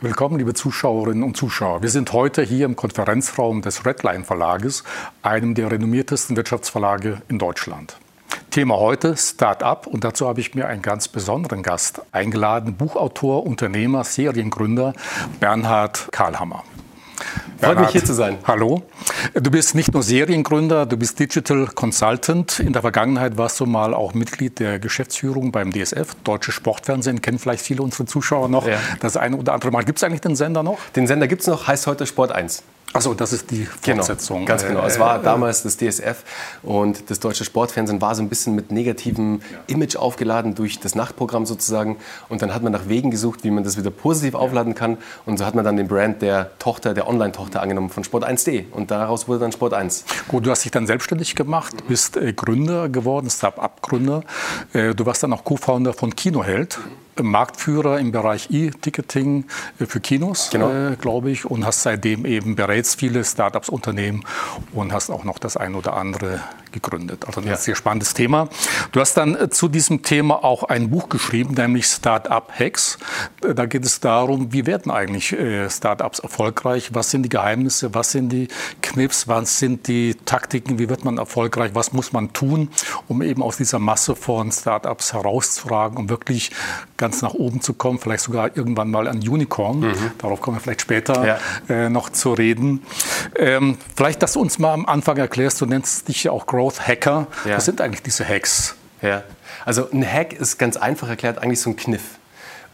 Willkommen, liebe Zuschauerinnen und Zuschauer. Wir sind heute hier im Konferenzraum des Redline Verlages, einem der renommiertesten Wirtschaftsverlage in Deutschland. Thema heute Start-up und dazu habe ich mir einen ganz besonderen Gast eingeladen, Buchautor, Unternehmer, Seriengründer Bernhard Karlhammer. Freut mich hier zu sein. Hallo. Du bist nicht nur Seriengründer, du bist Digital Consultant. In der Vergangenheit warst du mal auch Mitglied der Geschäftsführung beim DSF, Deutsche Sportfernsehen. Kennen vielleicht viele unserer Zuschauer noch ja. das eine oder andere Mal. Gibt es eigentlich den Sender noch? Den Sender gibt es noch, heißt heute Sport 1. Achso, das ist die genau, Fortsetzung. Genau, ganz genau. Es war äh, damals das DSF und das deutsche Sportfernsehen war so ein bisschen mit negativem Image aufgeladen durch das Nachtprogramm sozusagen. Und dann hat man nach Wegen gesucht, wie man das wieder positiv aufladen kann. Und so hat man dann den Brand der Tochter, der Online-Tochter angenommen von Sport1.de. Und daraus wurde dann Sport 1. Gut, du hast dich dann selbstständig gemacht, bist äh, Gründer geworden, Start-up-Gründer. Äh, du warst dann auch Co-Founder von Kinoheld. Marktführer im Bereich E-Ticketing für Kinos, genau. äh, glaube ich, und hast seitdem eben bereits viele Startups, Unternehmen und hast auch noch das ein oder andere gegründet. Also ein ja. sehr spannendes Thema. Du hast dann äh, zu diesem Thema auch ein Buch geschrieben, nämlich Startup Hacks. Äh, da geht es darum, wie werden eigentlich äh, Startups erfolgreich? Was sind die Geheimnisse? Was sind die Knips? Was sind die Taktiken? Wie wird man erfolgreich? Was muss man tun, um eben aus dieser Masse von Startups herauszufragen, um wirklich ganz nach oben zu kommen? Vielleicht sogar irgendwann mal ein Unicorn. Mhm. Darauf kommen wir vielleicht später ja. noch zu reden. Ähm, vielleicht, dass du uns mal am Anfang erklärst, du nennst dich ja auch Growth Hacker. Ja. Was sind eigentlich diese Hacks? Ja, also ein Hack ist ganz einfach erklärt eigentlich so ein Kniff.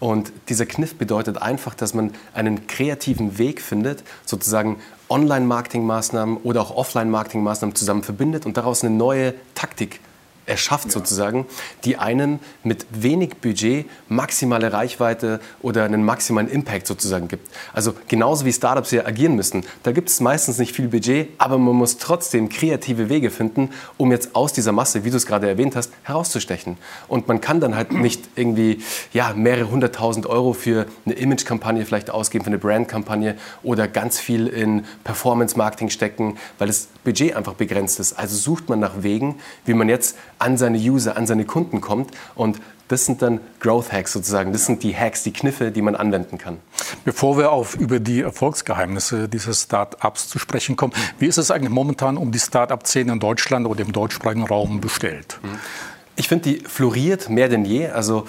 Und dieser Kniff bedeutet einfach, dass man einen kreativen Weg findet, sozusagen Online-Marketing-Maßnahmen oder auch Offline-Marketing-Maßnahmen zusammen verbindet und daraus eine neue Taktik erschafft ja. sozusagen, die einen mit wenig Budget maximale Reichweite oder einen maximalen Impact sozusagen gibt. Also genauso wie Startups hier agieren müssen. Da gibt es meistens nicht viel Budget, aber man muss trotzdem kreative Wege finden, um jetzt aus dieser Masse, wie du es gerade erwähnt hast, herauszustechen. Und man kann dann halt nicht irgendwie ja, mehrere hunderttausend Euro für eine Image-Kampagne vielleicht ausgeben, für eine Brand-Kampagne oder ganz viel in Performance-Marketing stecken, weil das Budget einfach begrenzt ist. Also sucht man nach Wegen, wie man jetzt an seine User, an seine Kunden kommt. Und das sind dann Growth Hacks sozusagen. Das sind die Hacks, die Kniffe, die man anwenden kann. Bevor wir auf über die Erfolgsgeheimnisse dieses Start-ups zu sprechen kommen, wie ist es eigentlich momentan um die Start-up-Szene in Deutschland oder im deutschsprachigen Raum bestellt? Mhm. Ich finde, die floriert mehr denn je. Also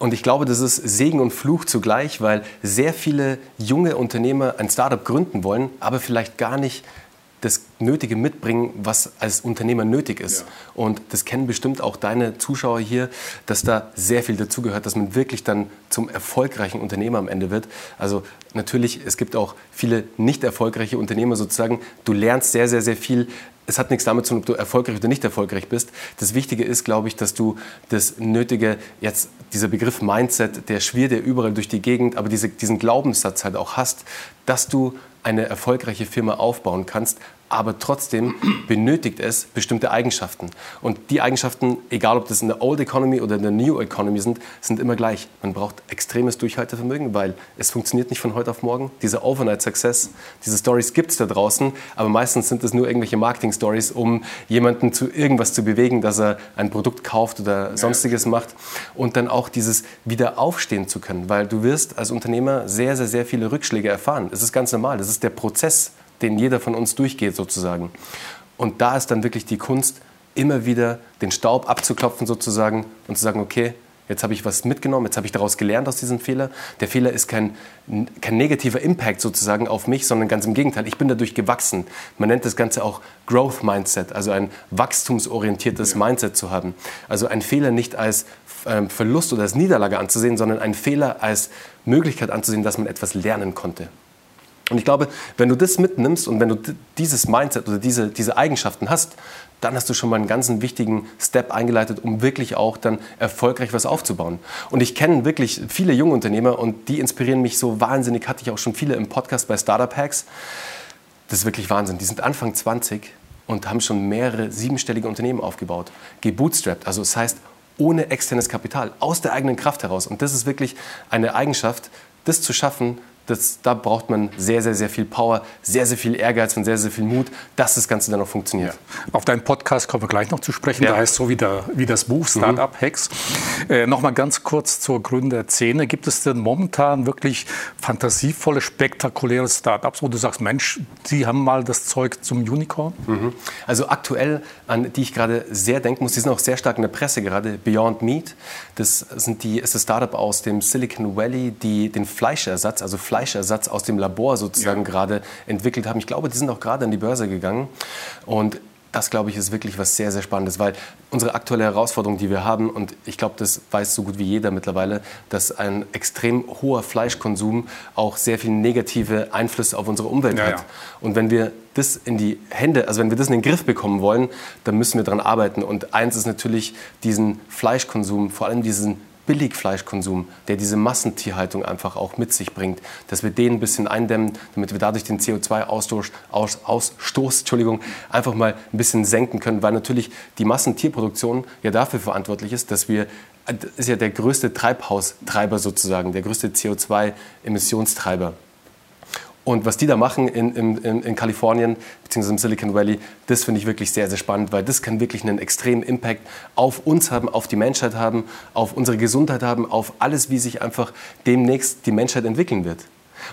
und ich glaube, das ist Segen und Fluch zugleich, weil sehr viele junge Unternehmer ein Startup gründen wollen, aber vielleicht gar nicht das Nötige mitbringen, was als Unternehmer nötig ist. Ja. Und das kennen bestimmt auch deine Zuschauer hier, dass da sehr viel dazugehört, dass man wirklich dann zum erfolgreichen Unternehmer am Ende wird. Also natürlich, es gibt auch viele nicht erfolgreiche Unternehmer sozusagen. Du lernst sehr, sehr, sehr viel. Es hat nichts damit zu tun, ob du erfolgreich oder nicht erfolgreich bist. Das Wichtige ist, glaube ich, dass du das Nötige, jetzt dieser Begriff Mindset, der schwirrt ja überall durch die Gegend, aber diese, diesen Glaubenssatz halt auch hast, dass du eine erfolgreiche Firma aufbauen kannst, aber trotzdem benötigt es bestimmte Eigenschaften. Und die Eigenschaften, egal ob das in der Old Economy oder in der New Economy sind, sind immer gleich. Man braucht extremes Durchhaltevermögen, weil es funktioniert nicht von heute auf morgen. Dieser Overnight Success, diese Stories gibt es da draußen, aber meistens sind es nur irgendwelche Marketing-Stories, um jemanden zu irgendwas zu bewegen, dass er ein Produkt kauft oder sonstiges macht. Und dann auch dieses wieder aufstehen zu können, weil du wirst als Unternehmer sehr, sehr, sehr viele Rückschläge erfahren. Es ist ganz normal, das ist der Prozess den jeder von uns durchgeht sozusagen. Und da ist dann wirklich die Kunst, immer wieder den Staub abzuklopfen sozusagen und zu sagen, okay, jetzt habe ich was mitgenommen, jetzt habe ich daraus gelernt aus diesem Fehler. Der Fehler ist kein, kein negativer Impact sozusagen auf mich, sondern ganz im Gegenteil, ich bin dadurch gewachsen. Man nennt das Ganze auch Growth Mindset, also ein wachstumsorientiertes ja. Mindset zu haben. Also ein Fehler nicht als ähm, Verlust oder als Niederlage anzusehen, sondern ein Fehler als Möglichkeit anzusehen, dass man etwas lernen konnte. Und ich glaube, wenn du das mitnimmst und wenn du dieses Mindset oder diese, diese Eigenschaften hast, dann hast du schon mal einen ganz wichtigen Step eingeleitet, um wirklich auch dann erfolgreich was aufzubauen. Und ich kenne wirklich viele junge Unternehmer und die inspirieren mich so wahnsinnig. Hatte ich auch schon viele im Podcast bei Startup Hacks. Das ist wirklich Wahnsinn. Die sind Anfang 20 und haben schon mehrere siebenstellige Unternehmen aufgebaut. Gebootstrapped, also das heißt ohne externes Kapital, aus der eigenen Kraft heraus. Und das ist wirklich eine Eigenschaft, das zu schaffen, das, da braucht man sehr, sehr, sehr viel Power, sehr, sehr viel Ehrgeiz und sehr, sehr viel Mut, dass das Ganze dann auch funktioniert. Ja. Auf deinen Podcast kommen wir gleich noch zu sprechen. Ja. Da heißt so wie, der, wie das Buch Startup Hacks. Mhm. Äh, Nochmal ganz kurz zur Gründerszene. Gibt es denn momentan wirklich fantasievolle, spektakuläre Startups, wo du sagst, Mensch, die haben mal das Zeug zum Unicorn? Mhm. Also aktuell, an die ich gerade sehr denken muss, die sind auch sehr stark in der Presse gerade, Beyond Meat. Das, sind die, ist das Startup aus dem Silicon Valley, die den Fleischersatz, also Fleischersatz aus dem Labor sozusagen ja. gerade entwickelt haben. Ich glaube, die sind auch gerade an die Börse gegangen. Und das, glaube ich, ist wirklich was sehr, sehr Spannendes, weil unsere aktuelle Herausforderung, die wir haben, und ich glaube, das weiß so gut wie jeder mittlerweile, dass ein extrem hoher Fleischkonsum auch sehr viele negative Einflüsse auf unsere Umwelt ja, hat. Ja. Und wenn wir das in die Hände, also wenn wir das in den Griff bekommen wollen, dann müssen wir daran arbeiten. Und eins ist natürlich diesen Fleischkonsum, vor allem diesen Billigfleischkonsum, der diese Massentierhaltung einfach auch mit sich bringt, dass wir den ein bisschen eindämmen, damit wir dadurch den CO2-Ausstoß Aus, Ausstoß, Entschuldigung, einfach mal ein bisschen senken können, weil natürlich die Massentierproduktion ja dafür verantwortlich ist, dass wir das ist ja der größte Treibhaustreiber sozusagen, der größte CO2-Emissionstreiber. Und was die da machen in, in, in Kalifornien bzw. im Silicon Valley, das finde ich wirklich sehr, sehr spannend, weil das kann wirklich einen extremen Impact auf uns haben, auf die Menschheit haben, auf unsere Gesundheit haben, auf alles, wie sich einfach demnächst die Menschheit entwickeln wird.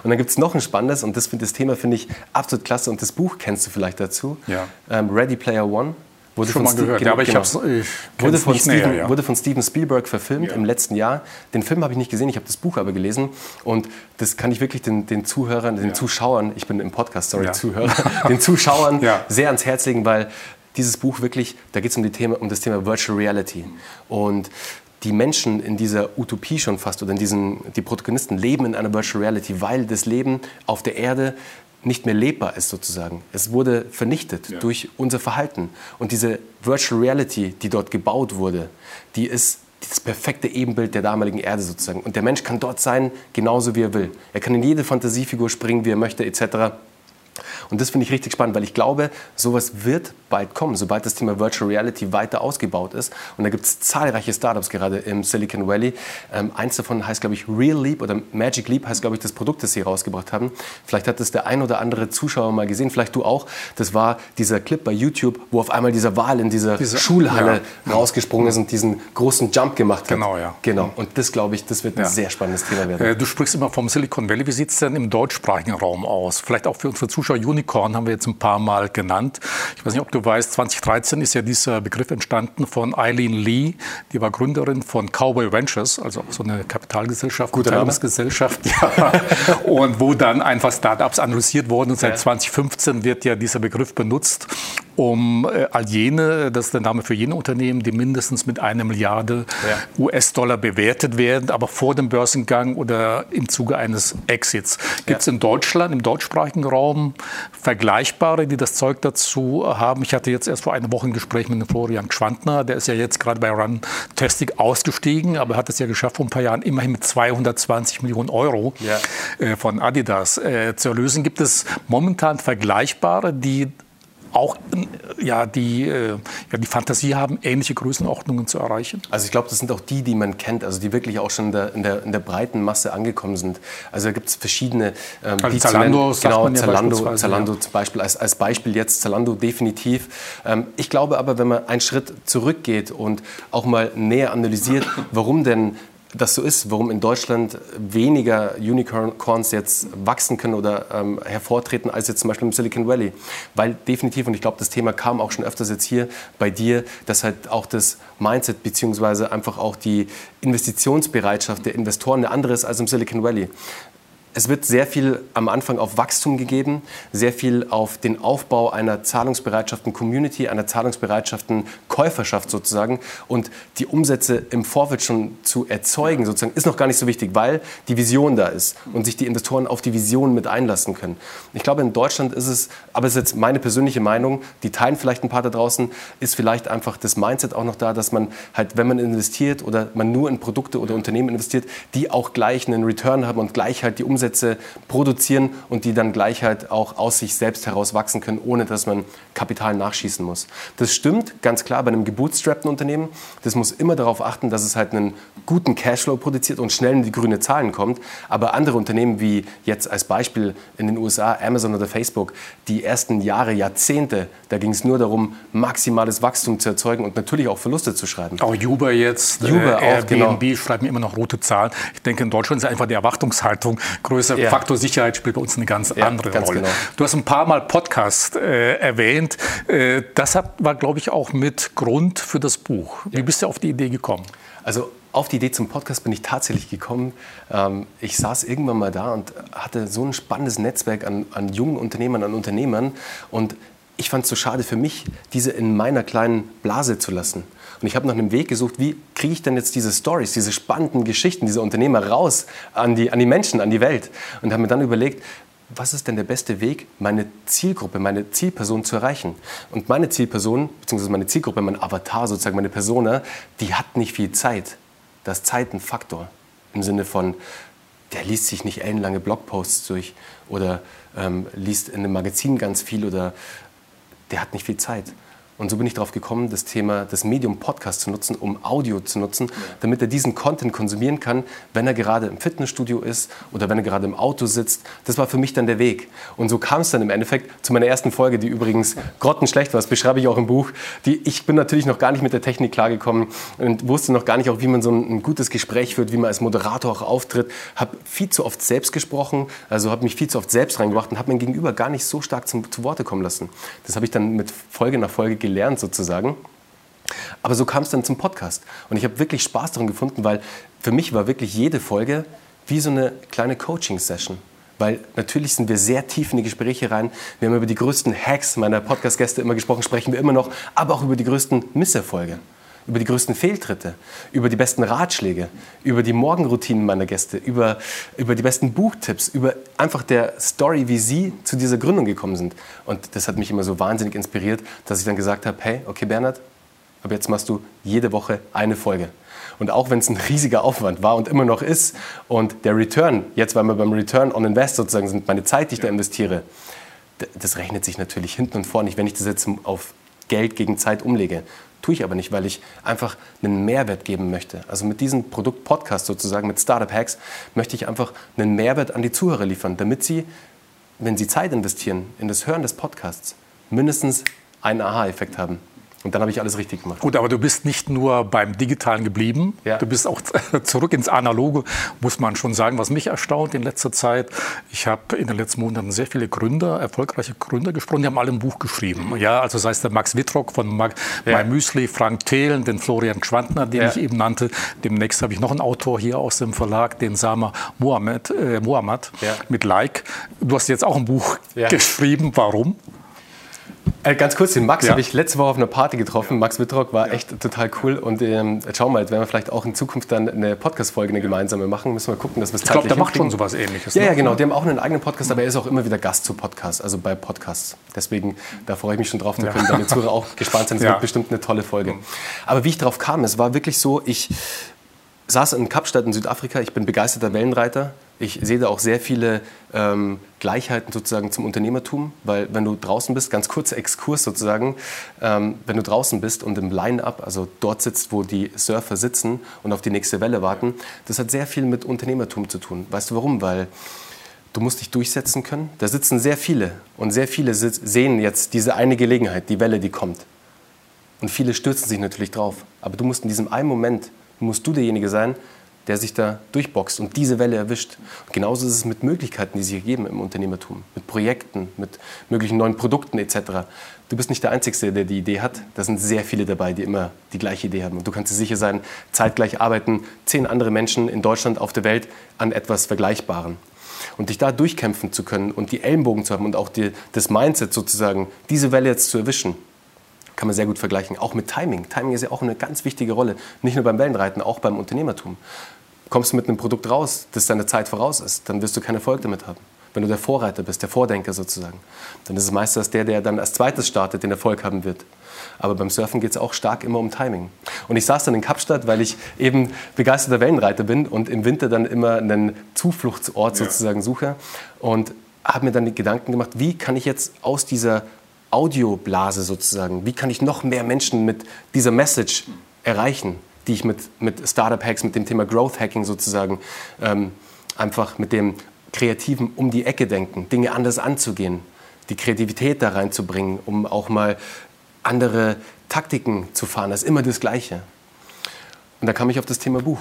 Und dann gibt es noch ein spannendes, und das, das Thema finde ich absolut klasse, und das Buch kennst du vielleicht dazu, ja. ähm, Ready Player One. Wurde Schon mal gehört, genau, ja, aber ich, genau. ich wurde, von Steven, näher, ja. wurde von Steven Spielberg verfilmt ja. im letzten Jahr. Den Film habe ich nicht gesehen, ich habe das Buch aber gelesen. Und das kann ich wirklich den, den Zuhörern, den Zuschauern, ich bin im Podcast, sorry, Zuhörer, den Zuschauern sehr ans Herz legen, weil dieses Buch wirklich, da geht es um, um das Thema Virtual Reality. Und die Menschen in dieser Utopie schon fast oder in diesen, die Protagonisten leben in einer Virtual Reality, weil das Leben auf der Erde nicht mehr lebbar ist sozusagen. Es wurde vernichtet ja. durch unser Verhalten. Und diese Virtual Reality, die dort gebaut wurde, die ist das perfekte Ebenbild der damaligen Erde sozusagen. Und der Mensch kann dort sein, genauso wie er will. Er kann in jede Fantasiefigur springen, wie er möchte, etc. Und das finde ich richtig spannend, weil ich glaube, sowas wird bald kommen, sobald das Thema Virtual Reality weiter ausgebaut ist. Und da gibt es zahlreiche Startups gerade im Silicon Valley. Ähm, eins davon heißt, glaube ich, Real Leap oder Magic Leap heißt, glaube ich, das Produkt, das sie rausgebracht haben. Vielleicht hat das der ein oder andere Zuschauer mal gesehen, vielleicht du auch. Das war dieser Clip bei YouTube, wo auf einmal dieser Wal in dieser Diese, Schulhalle ja. rausgesprungen ist und diesen großen Jump gemacht hat. Genau, ja. Genau. Und das, glaube ich, das wird ein ja. sehr spannendes Thema werden. Äh, du sprichst immer vom Silicon Valley. Wie sieht es denn im deutschsprachigen Raum aus? Vielleicht auch für unsere Zuschauer. Unicorn haben wir jetzt ein paar Mal genannt. Ich weiß nicht, ob du weißt, 2013 ist ja dieser Begriff entstanden von Eileen Lee, die war Gründerin von Cowboy Ventures, also so eine Kapitalgesellschaft, Beteiligungsgesellschaft, ja. und wo dann einfach Startups analysiert wurden. Und seit ja. 2015 wird ja dieser Begriff benutzt, um äh, all jene, das ist der Name für jene Unternehmen, die mindestens mit einer Milliarde ja. US-Dollar bewertet werden, aber vor dem Börsengang oder im Zuge eines Exits. Gibt es in Deutschland, im deutschsprachigen Raum, Vergleichbare, die das Zeug dazu haben? Ich hatte jetzt erst vor einer Woche ein Gespräch mit dem Florian Schwantner, der ist ja jetzt gerade bei Runtastic ausgestiegen, aber hat es ja geschafft, vor ein paar Jahren immerhin mit 220 Millionen Euro ja. äh, von Adidas äh, zu erlösen. Gibt es momentan Vergleichbare, die auch ja, die, äh, ja, die Fantasie haben, ähnliche Größenordnungen zu erreichen? Also ich glaube, das sind auch die, die man kennt, also die wirklich auch schon in der, in der, in der breiten Masse angekommen sind. Also da gibt es verschiedene. Ähm, also Zalando, nennen, genau, ja Zalando, Zalando ja. zum Beispiel als, als Beispiel jetzt Zalando definitiv. Ähm, ich glaube aber, wenn man einen Schritt zurückgeht und auch mal näher analysiert, warum denn das so ist, warum in Deutschland weniger Unicorns jetzt wachsen können oder ähm, hervortreten als jetzt zum Beispiel im Silicon Valley. Weil definitiv, und ich glaube, das Thema kam auch schon öfters jetzt hier bei dir, dass halt auch das Mindset beziehungsweise einfach auch die Investitionsbereitschaft der Investoren eine andere ist als im Silicon Valley. Es wird sehr viel am Anfang auf Wachstum gegeben, sehr viel auf den Aufbau einer zahlungsbereitschaften Community, einer zahlungsbereitschaften Käuferschaft sozusagen. Und die Umsätze im Vorfeld schon zu erzeugen, sozusagen, ist noch gar nicht so wichtig, weil die Vision da ist und sich die Investoren auf die Vision mit einlassen können. Ich glaube, in Deutschland ist es, aber es ist jetzt meine persönliche Meinung, die teilen vielleicht ein paar da draußen, ist vielleicht einfach das Mindset auch noch da, dass man halt, wenn man investiert oder man nur in Produkte oder Unternehmen investiert, die auch gleich einen Return haben und gleich halt die Umsätze Umsätze produzieren und die dann gleich halt auch aus sich selbst heraus wachsen können, ohne dass man Kapital nachschießen muss. Das stimmt, ganz klar, bei einem gebootstrappten Unternehmen. Das muss immer darauf achten, dass es halt einen guten Cashflow produziert und schnell in die grüne Zahlen kommt. Aber andere Unternehmen wie jetzt als Beispiel in den USA Amazon oder Facebook, die ersten Jahre, Jahrzehnte, da ging es nur darum, maximales Wachstum zu erzeugen und natürlich auch Verluste zu schreiben. Auch Uber jetzt, Uber äh, auch, Airbnb genau. schreiben immer noch rote Zahlen. Ich denke, in Deutschland ist einfach die Erwartungshaltung größer. Ja. Faktor Sicherheit spielt bei uns eine ganz ja, andere ganz Rolle. Genau. Du hast ein paar Mal Podcast äh, erwähnt. Äh, das hat, war, glaube ich, auch mit Grund für das Buch. Wie bist du auf die Idee gekommen? Also auf die Idee zum Podcast bin ich tatsächlich gekommen. Ähm, ich saß irgendwann mal da und hatte so ein spannendes Netzwerk an, an jungen Unternehmern, an Unternehmern. Und ich fand es so schade für mich, diese in meiner kleinen Blase zu lassen. Und ich habe nach einem Weg gesucht, wie kriege ich denn jetzt diese Stories, diese spannenden Geschichten dieser Unternehmer raus an die, an die Menschen, an die Welt. Und habe mir dann überlegt, was ist denn der beste Weg, meine Zielgruppe, meine Zielperson zu erreichen? Und meine Zielperson, beziehungsweise meine Zielgruppe, mein Avatar sozusagen, meine Persona, die hat nicht viel Zeit. Das ist Zeit ein Faktor. Im Sinne von, der liest sich nicht ellenlange Blogposts durch oder ähm, liest in einem Magazin ganz viel oder der hat nicht viel Zeit. Und so bin ich darauf gekommen, das Thema, das Medium Podcast zu nutzen, um Audio zu nutzen, damit er diesen Content konsumieren kann, wenn er gerade im Fitnessstudio ist oder wenn er gerade im Auto sitzt. Das war für mich dann der Weg. Und so kam es dann im Endeffekt zu meiner ersten Folge, die übrigens grottenschlecht war. Das beschreibe ich auch im Buch. Die, ich bin natürlich noch gar nicht mit der Technik klargekommen und wusste noch gar nicht auch, wie man so ein, ein gutes Gespräch führt, wie man als Moderator auch auftritt. Habe viel zu oft selbst gesprochen, also habe mich viel zu oft selbst reingebracht und habe mein Gegenüber gar nicht so stark zum, zu Worte kommen lassen. Das habe ich dann mit Folge nach Folge gelernt sozusagen. Aber so kam es dann zum Podcast. Und ich habe wirklich Spaß daran gefunden, weil für mich war wirklich jede Folge wie so eine kleine Coaching-Session. Weil natürlich sind wir sehr tief in die Gespräche rein. Wir haben über die größten Hacks meiner Podcast-Gäste immer gesprochen, sprechen wir immer noch, aber auch über die größten Misserfolge über die größten Fehltritte, über die besten Ratschläge, über die Morgenroutinen meiner Gäste, über, über die besten Buchtipps, über einfach der Story, wie sie zu dieser Gründung gekommen sind. Und das hat mich immer so wahnsinnig inspiriert, dass ich dann gesagt habe, hey, okay Bernhard, aber jetzt machst du jede Woche eine Folge. Und auch wenn es ein riesiger Aufwand war und immer noch ist und der Return, jetzt weil wir beim Return on Invest sozusagen sind, meine Zeit, die ich da investiere, das rechnet sich natürlich hinten und vorne nicht, wenn ich das jetzt auf Geld gegen Zeit umlege. Tue ich aber nicht, weil ich einfach einen Mehrwert geben möchte. Also mit diesem Produkt Podcast sozusagen, mit Startup Hacks, möchte ich einfach einen Mehrwert an die Zuhörer liefern, damit sie, wenn sie Zeit investieren in das Hören des Podcasts, mindestens einen Aha-Effekt haben. Und dann habe ich alles richtig gemacht. Gut, aber du bist nicht nur beim Digitalen geblieben, ja. du bist auch zurück ins Analoge, muss man schon sagen. Was mich erstaunt in letzter Zeit, ich habe in den letzten Monaten sehr viele Gründer, erfolgreiche Gründer gesprochen, die haben alle ein Buch geschrieben. Ja, also sei es der Max Wittrock von Mag ja. Müsli, Frank Thelen, den Florian Schwantner, den ja. ich eben nannte. Demnächst habe ich noch einen Autor hier aus dem Verlag, den Sama Mohammed, äh, Mohammed ja. mit Like. Du hast jetzt auch ein Buch geschrieben. Warum? Äh, ganz kurz, den Max ja. habe ich letzte Woche auf einer Party getroffen. Max Wittrock war ja. echt total cool. Und ähm, schau mal, jetzt werden wir vielleicht auch in Zukunft dann eine Podcast-Folge, eine gemeinsame machen. Müssen wir gucken, dass wir es Ich glaube, der macht schon sowas ähnliches. Ja, ne? ja, genau. Die haben auch einen eigenen Podcast, aber er ist auch immer wieder Gast zu Podcasts, also bei Podcasts. Deswegen, da freue ich mich schon drauf. Da können deine Zuhörer auch gespannt sein. Es wird bestimmt eine tolle Folge. Aber wie ich drauf kam, es war wirklich so, ich saß in Kapstadt in Südafrika. Ich bin begeisterter Wellenreiter. Ich sehe da auch sehr viele ähm, Gleichheiten sozusagen zum Unternehmertum, weil wenn du draußen bist, ganz kurzer Exkurs sozusagen, ähm, wenn du draußen bist und im Line-up, also dort sitzt, wo die Surfer sitzen und auf die nächste Welle warten, das hat sehr viel mit Unternehmertum zu tun. Weißt du warum? Weil du musst dich durchsetzen können. Da sitzen sehr viele und sehr viele sehen jetzt diese eine Gelegenheit, die Welle, die kommt. Und viele stürzen sich natürlich drauf. Aber du musst in diesem einen Moment, musst du derjenige sein, der sich da durchboxt und diese Welle erwischt. Und genauso ist es mit Möglichkeiten, die sich ergeben im Unternehmertum, mit Projekten, mit möglichen neuen Produkten etc. Du bist nicht der Einzige, der die Idee hat. Da sind sehr viele dabei, die immer die gleiche Idee haben. Und du kannst dir sicher sein, zeitgleich arbeiten zehn andere Menschen in Deutschland, auf der Welt an etwas Vergleichbarem. Und dich da durchkämpfen zu können und die Ellenbogen zu haben und auch die, das Mindset sozusagen, diese Welle jetzt zu erwischen, kann man sehr gut vergleichen. Auch mit Timing. Timing ist ja auch eine ganz wichtige Rolle. Nicht nur beim Wellenreiten, auch beim Unternehmertum kommst du mit einem Produkt raus, das deine Zeit voraus ist, dann wirst du keinen Erfolg damit haben. wenn du der Vorreiter bist, der Vordenker sozusagen, dann ist es meistens der, der dann als zweites startet, den Erfolg haben wird. Aber beim Surfen geht es auch stark immer um Timing. Und ich saß dann in Kapstadt, weil ich eben begeisterter Wellenreiter bin und im Winter dann immer einen Zufluchtsort sozusagen suche. Und habe mir dann die Gedanken gemacht, wie kann ich jetzt aus dieser Audioblase sozusagen, wie kann ich noch mehr Menschen mit dieser Message erreichen, die ich mit, mit Startup-Hacks, mit dem Thema Growth-Hacking sozusagen, ähm, einfach mit dem kreativen um die Ecke denken, Dinge anders anzugehen, die Kreativität da reinzubringen, um auch mal andere Taktiken zu fahren. Das ist immer das Gleiche. Und da kam ich auf das Thema Buch.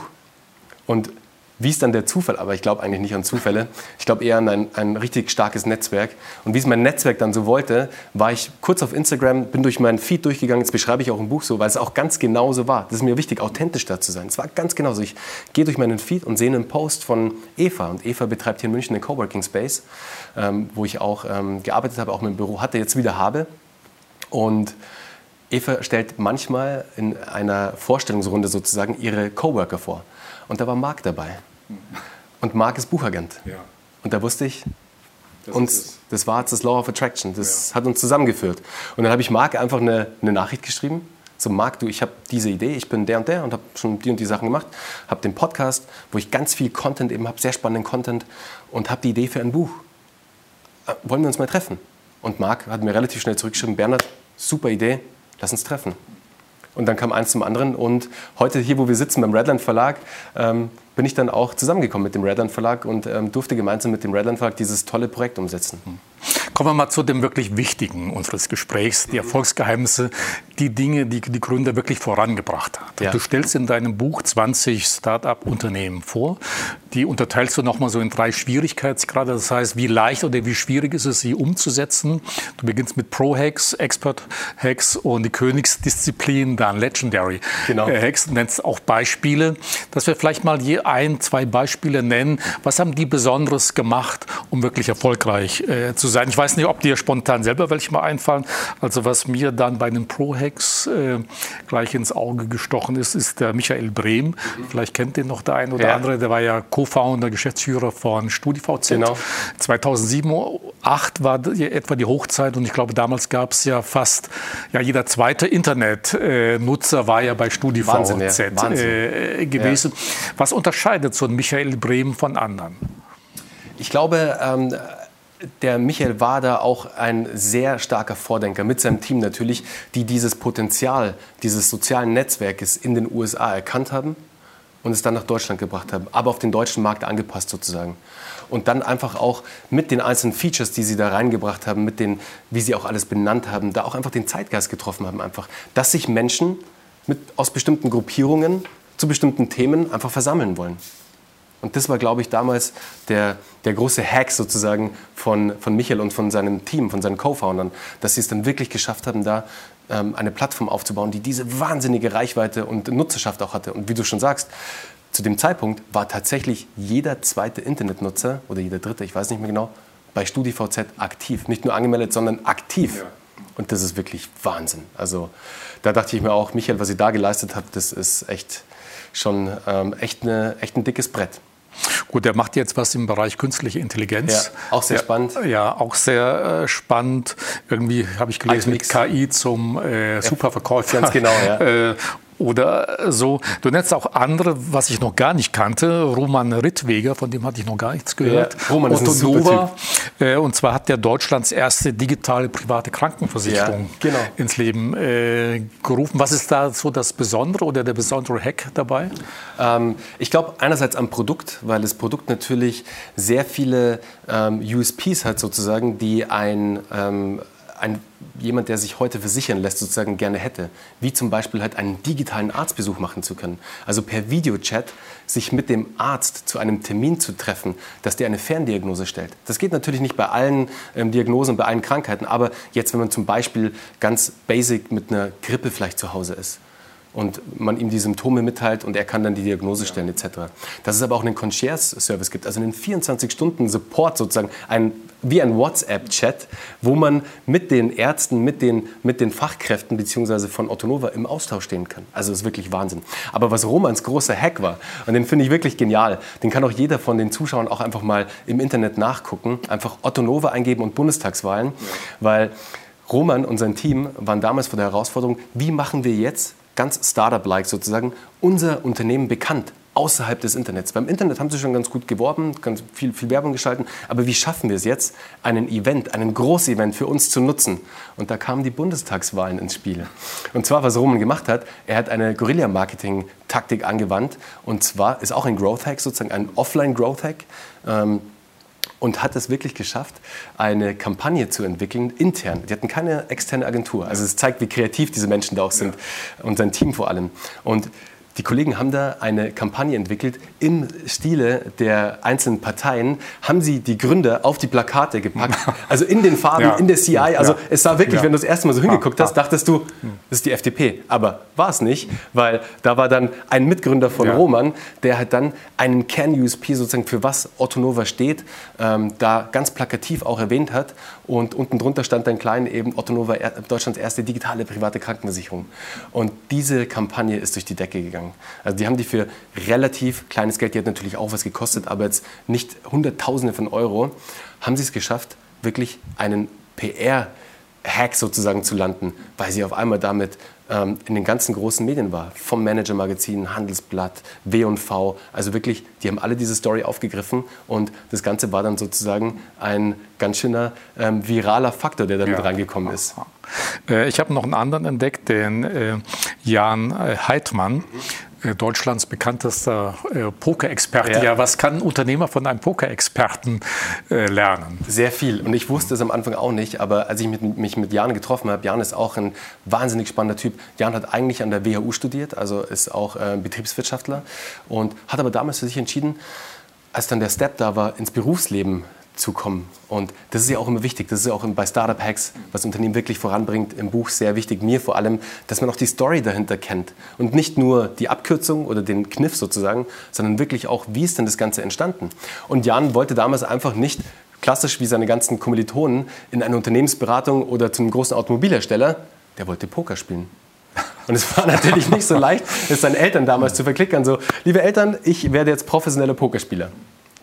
Und wie ist dann der Zufall, aber ich glaube eigentlich nicht an Zufälle. Ich glaube eher an ein, ein, richtig starkes Netzwerk. Und wie es mein Netzwerk dann so wollte, war ich kurz auf Instagram, bin durch meinen Feed durchgegangen. Jetzt beschreibe ich auch im Buch so, weil es auch ganz genau so war. Das ist mir wichtig, authentisch da zu sein. Es war ganz genau so. Ich gehe durch meinen Feed und sehe einen Post von Eva. Und Eva betreibt hier in München einen Coworking Space, ähm, wo ich auch ähm, gearbeitet habe, auch mit dem Büro hatte, jetzt wieder habe. Und Eva stellt manchmal in einer Vorstellungsrunde sozusagen ihre Coworker vor. Und da war Marc dabei. Und Marc ist Buchagent. Ja. Und da wusste ich, das, uns, das war das Law of Attraction. Das ja. hat uns zusammengeführt. Und dann habe ich Marc einfach eine, eine Nachricht geschrieben. So, Marc, du, ich habe diese Idee, ich bin der und der und habe schon die und die Sachen gemacht. Habe den Podcast, wo ich ganz viel Content eben habe, sehr spannenden Content und habe die Idee für ein Buch. Äh, wollen wir uns mal treffen? Und Marc hat mir relativ schnell zurückgeschrieben, Bernhard, super Idee, lass uns treffen. Und dann kam eins zum anderen. Und heute hier, wo wir sitzen beim Redland Verlag, ähm, bin ich dann auch zusammengekommen mit dem Redland Verlag und ähm, durfte gemeinsam mit dem Redland Verlag dieses tolle Projekt umsetzen. Hm. Kommen wir mal zu dem wirklich Wichtigen unseres Gesprächs, die Erfolgsgeheimnisse, die Dinge, die die Gründer wirklich vorangebracht hat. Ja. Du stellst in deinem Buch 20 Start-up-Unternehmen vor. Die unterteilst du nochmal so in drei Schwierigkeitsgrade. Das heißt, wie leicht oder wie schwierig ist es, sie umzusetzen. Du beginnst mit Pro-Hacks, Expert-Hacks und die Königsdisziplin, dann Legendary genau. Äh, nennst auch Beispiele, dass wir vielleicht mal je ein, zwei Beispiele nennen. Was haben die Besonderes gemacht, um wirklich erfolgreich äh, zu sein? Ich weiß nicht, ob dir spontan selber welche mal einfallen. Also was mir dann bei den Pro-Hacks äh, gleich ins Auge gestochen ist, ist der Michael Brehm. Mhm. Vielleicht kennt den noch der ein oder ja. andere. Der war ja Co-Founder, Geschäftsführer von StudiVZ. Genau. 2007, 2008 war etwa die Hochzeit und ich glaube, damals gab es ja fast ja, jeder zweite Internetnutzer äh, war ja bei StudiVZ Wahnsinn, ja. Wahnsinn. Äh, gewesen. Ja. Was unterscheidet so ein Michael Brehm von anderen? Ich glaube, ähm, der Michael war da auch ein sehr starker Vordenker mit seinem Team natürlich, die dieses Potenzial dieses sozialen Netzwerkes in den USA erkannt haben und es dann nach Deutschland gebracht haben, aber auf den deutschen Markt angepasst sozusagen. Und dann einfach auch mit den einzelnen Features, die sie da reingebracht haben, mit den, wie sie auch alles benannt haben, da auch einfach den Zeitgeist getroffen haben, einfach, dass sich Menschen mit, aus bestimmten Gruppierungen zu bestimmten Themen einfach versammeln wollen. Und das war, glaube ich, damals der, der große Hack sozusagen von, von Michael und von seinem Team, von seinen Co-Foundern, dass sie es dann wirklich geschafft haben, da ähm, eine Plattform aufzubauen, die diese wahnsinnige Reichweite und Nutzerschaft auch hatte. Und wie du schon sagst, zu dem Zeitpunkt war tatsächlich jeder zweite Internetnutzer oder jeder dritte, ich weiß nicht mehr genau, bei StudiVZ aktiv. Nicht nur angemeldet, sondern aktiv. Ja. Und das ist wirklich Wahnsinn. Also da dachte ich mir auch, Michael, was ihr da geleistet habt, das ist echt schon ähm, echt, eine, echt ein dickes Brett. Gut, der macht jetzt was im Bereich künstliche Intelligenz. Ja, auch sehr spannend. Ja, auch sehr äh, spannend. Irgendwie habe ich gelesen mit KI zum äh, Superverkäufer. Ganz genau, ja. oder so. Du nennst auch andere, was ich noch gar nicht kannte. Roman Rittweger, von dem hatte ich noch gar nichts gehört. Ja, Roman Otto ist Nova. Äh, und zwar hat der Deutschlands erste digitale private Krankenversicherung ja, genau. ins Leben äh, gerufen. Was ist da so das Besondere oder der besondere Hack dabei? Ähm, ich glaube einerseits am Produkt, weil das Produkt natürlich sehr viele ähm, USPs hat sozusagen, die ein ähm, ein, jemand, der sich heute versichern lässt, sozusagen gerne hätte. Wie zum Beispiel halt einen digitalen Arztbesuch machen zu können. Also per Videochat sich mit dem Arzt zu einem Termin zu treffen, dass der eine Ferndiagnose stellt. Das geht natürlich nicht bei allen ähm, Diagnosen, bei allen Krankheiten, aber jetzt, wenn man zum Beispiel ganz basic mit einer Grippe vielleicht zu Hause ist und man ihm die Symptome mitteilt und er kann dann die Diagnose stellen etc. Dass es aber auch einen Concierge-Service gibt, also einen 24-Stunden-Support sozusagen, ein, wie ein WhatsApp-Chat, wo man mit den Ärzten, mit den, mit den Fachkräften bzw. von Ottonova im Austausch stehen kann. Also das ist wirklich Wahnsinn. Aber was Romans großer Hack war, und den finde ich wirklich genial, den kann auch jeder von den Zuschauern auch einfach mal im Internet nachgucken, einfach Ottonova eingeben und Bundestagswahlen, weil Roman und sein Team waren damals vor der Herausforderung, wie machen wir jetzt ganz Startup-like sozusagen unser Unternehmen bekannt außerhalb des Internets. Beim Internet haben sie schon ganz gut geworben, ganz viel, viel Werbung geschalten. Aber wie schaffen wir es jetzt, einen Event, einen Groß-Event für uns zu nutzen? Und da kamen die Bundestagswahlen ins Spiel. Und zwar, was Roman gemacht hat, er hat eine Guerilla-Marketing-Taktik angewandt. Und zwar ist auch ein Growth-Hack, sozusagen ein Offline-Growth-Hack. Ähm, und hat es wirklich geschafft, eine Kampagne zu entwickeln, intern. Die hatten keine externe Agentur. Also es zeigt, wie kreativ diese Menschen da auch sind und sein Team vor allem. Und die Kollegen haben da eine Kampagne entwickelt. Im Stile der einzelnen Parteien haben sie die Gründer auf die Plakate gepackt. Also in den Farben, ja. in der CI. Also ja. es sah wirklich, ja. wenn du das erste Mal so hingeguckt hast, dachtest du, das ist die FDP. Aber war es nicht, weil da war dann ein Mitgründer von Roman, der hat dann einen Kern-USP sozusagen für was Otto Nova steht, ähm, da ganz plakativ auch erwähnt hat. Und unten drunter stand dann klein eben Otto Nova, Deutschlands erste digitale private Krankenversicherung. Und diese Kampagne ist durch die Decke gegangen gegangen. Also die haben die für relativ kleines Geld, die hat natürlich auch was gekostet, aber jetzt nicht Hunderttausende von Euro, haben sie es geschafft, wirklich einen PR-Hack sozusagen zu landen, weil sie auf einmal damit ähm, in den ganzen großen Medien war. Vom Manager-Magazin, Handelsblatt, W&V. Also wirklich, die haben alle diese Story aufgegriffen und das Ganze war dann sozusagen ein ganz schöner ähm, viraler Faktor, der damit ja. reingekommen ist. Äh, ich habe noch einen anderen entdeckt, den äh, Jan äh, Heidmann. Deutschlands bekanntester Pokerexperte. Ja. ja. was kann ein Unternehmer von einem Pokerexperten lernen? Sehr viel. Und ich wusste es am Anfang auch nicht, aber als ich mit, mich mit Jan getroffen habe, Jan ist auch ein wahnsinnig spannender Typ. Jan hat eigentlich an der WHU studiert, also ist auch äh, Betriebswirtschaftler und hat aber damals für sich entschieden, als dann der Step da war, ins Berufsleben zu kommen. Und das ist ja auch immer wichtig. Das ist ja auch bei Startup Hacks, was Unternehmen wirklich voranbringt, im Buch sehr wichtig, mir vor allem, dass man auch die Story dahinter kennt. Und nicht nur die Abkürzung oder den Kniff sozusagen, sondern wirklich auch, wie ist denn das Ganze entstanden. Und Jan wollte damals einfach nicht klassisch wie seine ganzen Kommilitonen in eine Unternehmensberatung oder zu einem großen Automobilhersteller, der wollte Poker spielen. Und es war natürlich nicht so leicht, es seinen Eltern damals zu verklickern. So, liebe Eltern, ich werde jetzt professioneller Pokerspieler.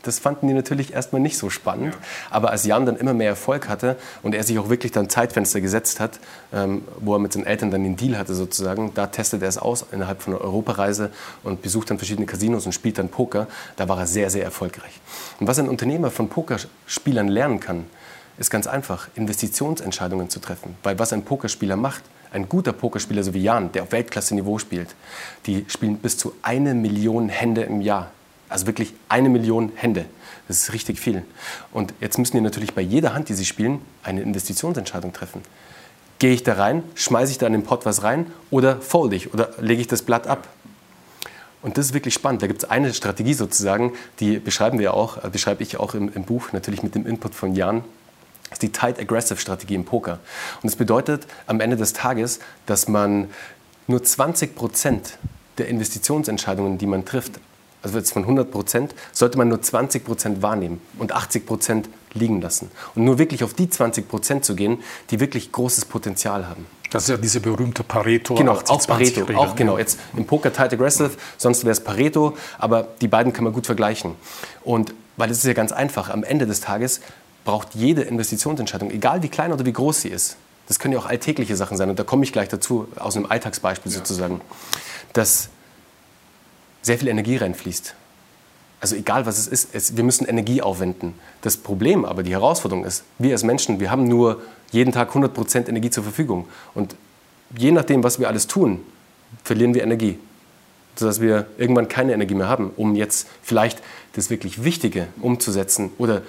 Das fanden die natürlich erstmal nicht so spannend. Ja. Aber als Jan dann immer mehr Erfolg hatte und er sich auch wirklich dann Zeitfenster gesetzt hat, ähm, wo er mit seinen Eltern dann den Deal hatte sozusagen, da testet er es aus innerhalb von einer Europareise und besucht dann verschiedene Casinos und spielt dann Poker. Da war er sehr, sehr erfolgreich. Und was ein Unternehmer von Pokerspielern lernen kann, ist ganz einfach, Investitionsentscheidungen zu treffen. Weil was ein Pokerspieler macht, ein guter Pokerspieler, so wie Jan, der auf Weltklasse-Niveau spielt, die spielen bis zu eine Million Hände im Jahr. Also wirklich eine Million Hände. Das ist richtig viel. Und jetzt müssen die natürlich bei jeder Hand, die sie spielen, eine Investitionsentscheidung treffen. Gehe ich da rein, schmeiße ich da in den Pot was rein oder fold ich oder lege ich das Blatt ab? Und das ist wirklich spannend. Da gibt es eine Strategie sozusagen, die beschreiben wir auch, äh, beschreibe ich auch im, im Buch, natürlich mit dem Input von Jan. Das ist die Tight Aggressive Strategie im Poker. Und das bedeutet am Ende des Tages, dass man nur 20 Prozent der Investitionsentscheidungen, die man trifft, also jetzt von 100 Prozent, sollte man nur 20 Prozent wahrnehmen und 80 Prozent liegen lassen. Und nur wirklich auf die 20 Prozent zu gehen, die wirklich großes Potenzial haben. Das ist ja diese berühmte Pareto. Genau, 80, auch Pareto. Auch genau. Jetzt im Poker Tight Aggressive, sonst wäre es Pareto, aber die beiden kann man gut vergleichen. Und weil es ist ja ganz einfach, am Ende des Tages braucht jede Investitionsentscheidung, egal wie klein oder wie groß sie ist, das können ja auch alltägliche Sachen sein, und da komme ich gleich dazu, aus einem Alltagsbeispiel ja. sozusagen, dass sehr viel Energie reinfließt. Also egal was es ist, es, wir müssen Energie aufwenden. Das Problem aber, die Herausforderung ist, wir als Menschen, wir haben nur jeden Tag 100% Energie zur Verfügung. Und je nachdem, was wir alles tun, verlieren wir Energie. Sodass wir irgendwann keine Energie mehr haben, um jetzt vielleicht das wirklich Wichtige umzusetzen oder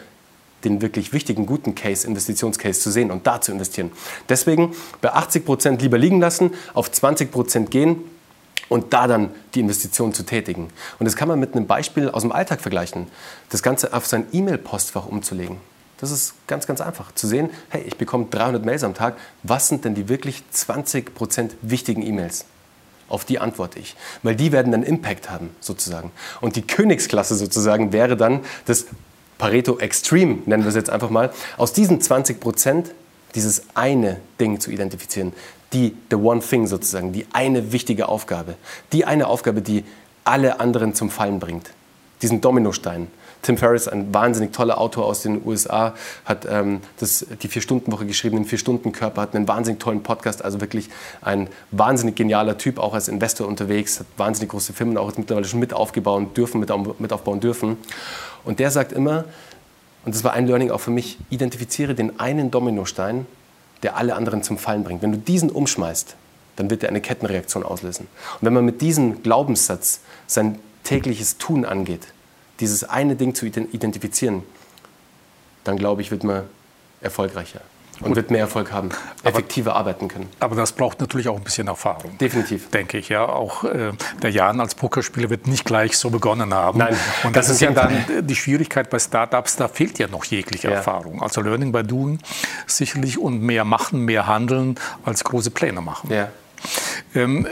den wirklich wichtigen, guten Case, Investitionscase zu sehen und da zu investieren. Deswegen bei 80% lieber liegen lassen, auf 20% gehen und da dann die Investition zu tätigen. Und das kann man mit einem Beispiel aus dem Alltag vergleichen. Das Ganze auf sein E-Mail-Postfach umzulegen. Das ist ganz, ganz einfach. Zu sehen, hey, ich bekomme 300 Mails am Tag. Was sind denn die wirklich 20% wichtigen E-Mails? Auf die antworte ich. Weil die werden dann Impact haben, sozusagen. Und die Königsklasse sozusagen wäre dann das Pareto Extreme, nennen wir es jetzt einfach mal, aus diesen 20 Prozent dieses eine Ding zu identifizieren. Die, the one thing sozusagen, die eine wichtige Aufgabe. Die eine Aufgabe, die alle anderen zum Fallen bringt. Diesen Dominostein. Tim Ferriss, ein wahnsinnig toller Autor aus den USA, hat ähm, das, die Vier-Stunden-Woche geschrieben, den Vier-Stunden-Körper, hat einen wahnsinnig tollen Podcast, also wirklich ein wahnsinnig genialer Typ, auch als Investor unterwegs, hat wahnsinnig große Firmen auch mittlerweile schon mit aufgebaut dürfen, mit, mit aufbauen dürfen. Und der sagt immer, und das war ein Learning auch für mich, identifiziere den einen Dominostein, der alle anderen zum Fallen bringt. Wenn du diesen umschmeißt, dann wird er eine Kettenreaktion auslösen. Und wenn man mit diesem Glaubenssatz sein tägliches Tun angeht, dieses eine Ding zu identifizieren, dann glaube ich, wird man erfolgreicher und Gut. wird mehr Erfolg haben, effektiver aber, arbeiten können. Aber das braucht natürlich auch ein bisschen Erfahrung. Definitiv. Denke ich. Ja, auch äh, der Jan als Pokerspieler wird nicht gleich so begonnen haben. Nein, und das, das ist ja dann die Schwierigkeit bei Startups, da fehlt ja noch jegliche ja. Erfahrung. Also Learning by Doing sicherlich und mehr machen, mehr handeln als große Pläne machen. Ja. Ähm,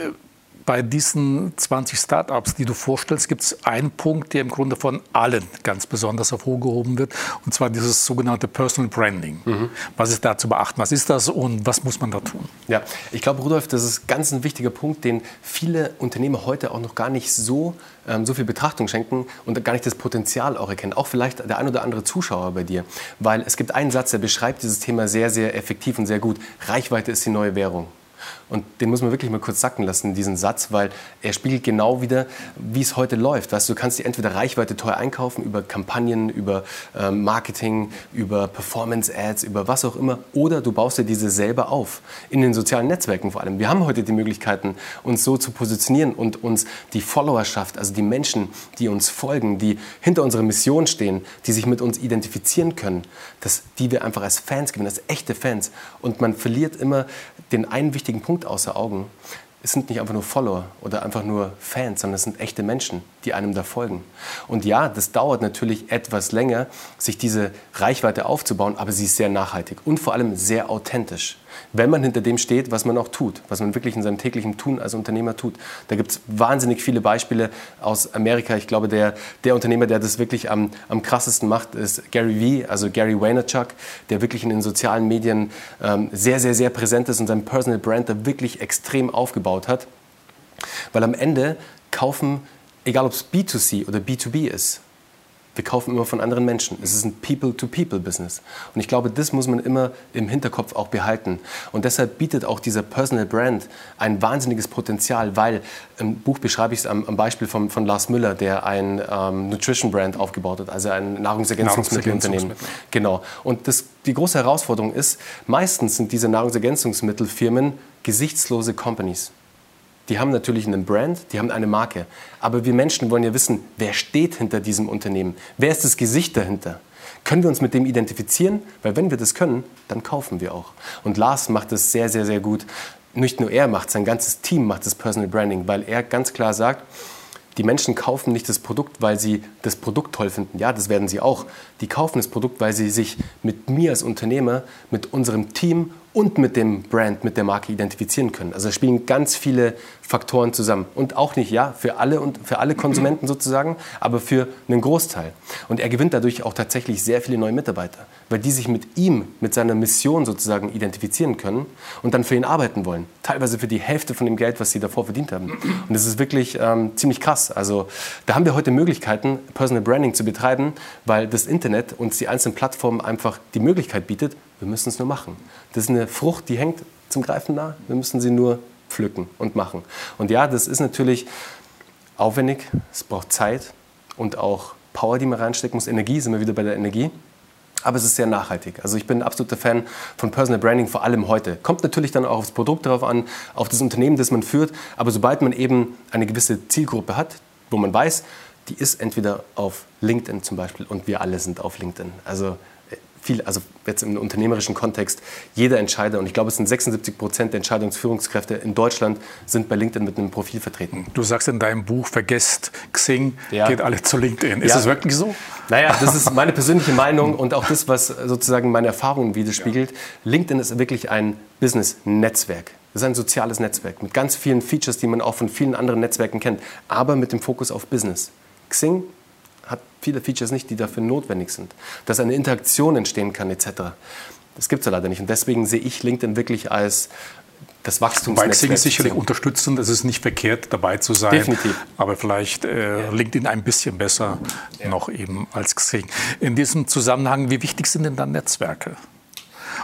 bei diesen 20 Startups, die du vorstellst, gibt es einen Punkt, der im Grunde von allen ganz besonders hervorgehoben wird, und zwar dieses sogenannte Personal Branding. Mhm. Was ist da zu beachten? Was ist das und was muss man da tun? Ja, ich glaube, Rudolf, das ist ganz ein wichtiger Punkt, den viele Unternehmer heute auch noch gar nicht so, ähm, so viel Betrachtung schenken und gar nicht das Potenzial auch erkennen. Auch vielleicht der ein oder andere Zuschauer bei dir. Weil es gibt einen Satz, der beschreibt dieses Thema sehr, sehr effektiv und sehr gut. Reichweite ist die neue Währung. Und den muss man wirklich mal kurz sacken lassen, diesen Satz, weil er spiegelt genau wieder, wie es heute läuft. Weißt, du kannst dir entweder Reichweite teuer einkaufen über Kampagnen, über ähm, Marketing, über Performance-Ads, über was auch immer, oder du baust dir diese selber auf. In den sozialen Netzwerken vor allem. Wir haben heute die Möglichkeiten, uns so zu positionieren und uns die Followerschaft, also die Menschen, die uns folgen, die hinter unserer Mission stehen, die sich mit uns identifizieren können, dass die wir einfach als Fans gewinnen, als echte Fans. Und man verliert immer den einen wichtigen Punkt außer Augen. Es sind nicht einfach nur Follower oder einfach nur Fans, sondern es sind echte Menschen, die einem da folgen. Und ja, das dauert natürlich etwas länger, sich diese Reichweite aufzubauen, aber sie ist sehr nachhaltig und vor allem sehr authentisch wenn man hinter dem steht, was man auch tut, was man wirklich in seinem täglichen Tun als Unternehmer tut. Da gibt es wahnsinnig viele Beispiele aus Amerika. Ich glaube, der, der Unternehmer, der das wirklich am, am krassesten macht, ist Gary Vee, also Gary Vaynerchuk, der wirklich in den sozialen Medien ähm, sehr, sehr, sehr präsent ist und sein Personal Brand da wirklich extrem aufgebaut hat. Weil am Ende kaufen, egal ob es B2C oder B2B ist, wir kaufen immer von anderen Menschen. Es ist ein People-to-People-Business. Und ich glaube, das muss man immer im Hinterkopf auch behalten. Und deshalb bietet auch dieser Personal Brand ein wahnsinniges Potenzial, weil im Buch beschreibe ich es am, am Beispiel von, von, Lars Müller, der ein ähm, Nutrition-Brand aufgebaut hat, also ein Nahrungsergänzungsmittelunternehmen. Nahrungsergänzungsmittel. Genau. Und das, die große Herausforderung ist, meistens sind diese Nahrungsergänzungsmittelfirmen gesichtslose Companies. Die haben natürlich einen Brand, die haben eine Marke. Aber wir Menschen wollen ja wissen, wer steht hinter diesem Unternehmen? Wer ist das Gesicht dahinter? Können wir uns mit dem identifizieren? Weil wenn wir das können, dann kaufen wir auch. Und Lars macht das sehr, sehr, sehr gut. Nicht nur er macht, sein ganzes Team macht das Personal Branding, weil er ganz klar sagt, die Menschen kaufen nicht das Produkt, weil sie das Produkt toll finden. Ja, das werden sie auch. Die kaufen das Produkt, weil sie sich mit mir als Unternehmer, mit unserem Team und mit dem Brand, mit der Marke identifizieren können. Also da spielen ganz viele Faktoren zusammen. Und auch nicht, ja, für alle und für alle Konsumenten sozusagen, aber für einen Großteil. Und er gewinnt dadurch auch tatsächlich sehr viele neue Mitarbeiter, weil die sich mit ihm, mit seiner Mission sozusagen identifizieren können und dann für ihn arbeiten wollen. Teilweise für die Hälfte von dem Geld, was sie davor verdient haben. Und das ist wirklich ähm, ziemlich krass. Also da haben wir heute Möglichkeiten, Personal Branding zu betreiben, weil das Internet uns die einzelnen Plattformen einfach die Möglichkeit bietet, wir müssen es nur machen. Das ist eine Frucht, die hängt zum Greifen nah. Wir müssen sie nur pflücken und machen. Und ja, das ist natürlich aufwendig, es braucht Zeit und auch Power, die man reinstecken muss. Energie, sind wir wieder bei der Energie. Aber es ist sehr nachhaltig. Also ich bin ein absoluter Fan von Personal Branding, vor allem heute. Kommt natürlich dann auch aufs Produkt drauf an, auf das Unternehmen, das man führt. Aber sobald man eben eine gewisse Zielgruppe hat, wo man weiß, die ist entweder auf LinkedIn zum Beispiel und wir alle sind auf LinkedIn. Also viel, also jetzt im unternehmerischen Kontext, jeder Entscheider, und ich glaube, es sind 76 Prozent der Entscheidungsführungskräfte in Deutschland, sind bei LinkedIn mit einem Profil vertreten. Du sagst in deinem Buch, vergesst Xing, ja. geht alle zu LinkedIn. Ist ja. das wirklich so? Naja, das ist meine persönliche Meinung und auch das, was sozusagen meine Erfahrungen widerspiegelt. Ja. LinkedIn ist wirklich ein Business-Netzwerk. Das ist ein soziales Netzwerk mit ganz vielen Features, die man auch von vielen anderen Netzwerken kennt, aber mit dem Fokus auf Business. Xing viele Features nicht, die dafür notwendig sind. Dass eine Interaktion entstehen kann etc. Das gibt es ja leider nicht. Und deswegen sehe ich LinkedIn wirklich als das Wachstumsnetzwerk. Bei Xing ist sicherlich unterstützend. Es ist nicht verkehrt, dabei zu sein. Definitiv. Aber vielleicht äh, LinkedIn ein bisschen besser ja. noch eben als Xing. In diesem Zusammenhang, wie wichtig sind denn dann Netzwerke?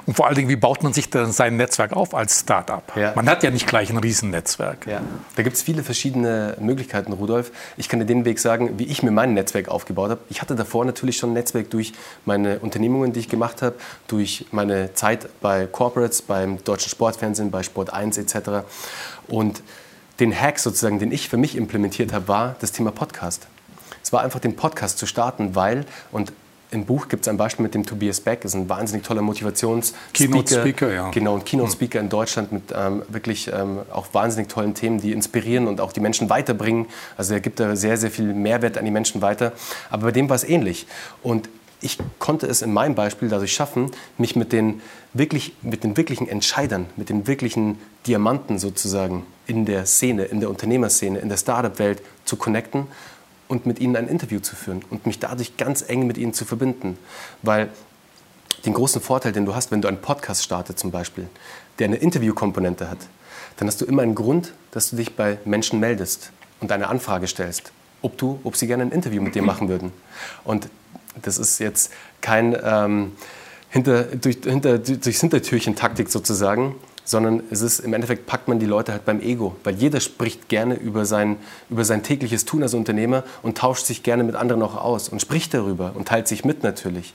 Und vor allen Dingen, wie baut man sich dann sein Netzwerk auf als Startup? Ja. Man hat ja nicht gleich ein Riesennetzwerk. Ja. Da gibt es viele verschiedene Möglichkeiten, Rudolf. Ich kann dir den Weg sagen, wie ich mir mein Netzwerk aufgebaut habe. Ich hatte davor natürlich schon ein Netzwerk durch meine Unternehmungen, die ich gemacht habe, durch meine Zeit bei Corporates, beim deutschen Sportfernsehen, bei Sport 1 etc. Und den Hack sozusagen, den ich für mich implementiert habe, war das Thema Podcast. Es war einfach den Podcast zu starten, weil, und im Buch gibt es ein Beispiel mit dem Tobias Beck, ist ein wahnsinnig toller Motivations-Speaker. Keynote-Speaker, ja. Genau, ein Keynote-Speaker in Deutschland mit ähm, wirklich ähm, auch wahnsinnig tollen Themen, die inspirieren und auch die Menschen weiterbringen. Also er gibt da sehr, sehr viel Mehrwert an die Menschen weiter. Aber bei dem war es ähnlich. Und ich konnte es in meinem Beispiel dadurch schaffen, mich mit den, wirklich, mit den wirklichen Entscheidern, mit den wirklichen Diamanten sozusagen in der Szene, in der Unternehmerszene, in der Startup-Welt zu connecten und mit ihnen ein Interview zu führen und mich dadurch ganz eng mit ihnen zu verbinden. Weil den großen Vorteil, den du hast, wenn du einen Podcast startest zum Beispiel, der eine Interviewkomponente hat, dann hast du immer einen Grund, dass du dich bei Menschen meldest und eine Anfrage stellst, ob, du, ob sie gerne ein Interview mit dir machen würden. Und das ist jetzt kein ähm, hinter, durch, hinter, durchs Hintertürchen-Taktik sozusagen, sondern es ist im Endeffekt packt man die Leute halt beim Ego, weil jeder spricht gerne über sein, über sein tägliches Tun als Unternehmer und tauscht sich gerne mit anderen auch aus und spricht darüber und teilt sich mit natürlich.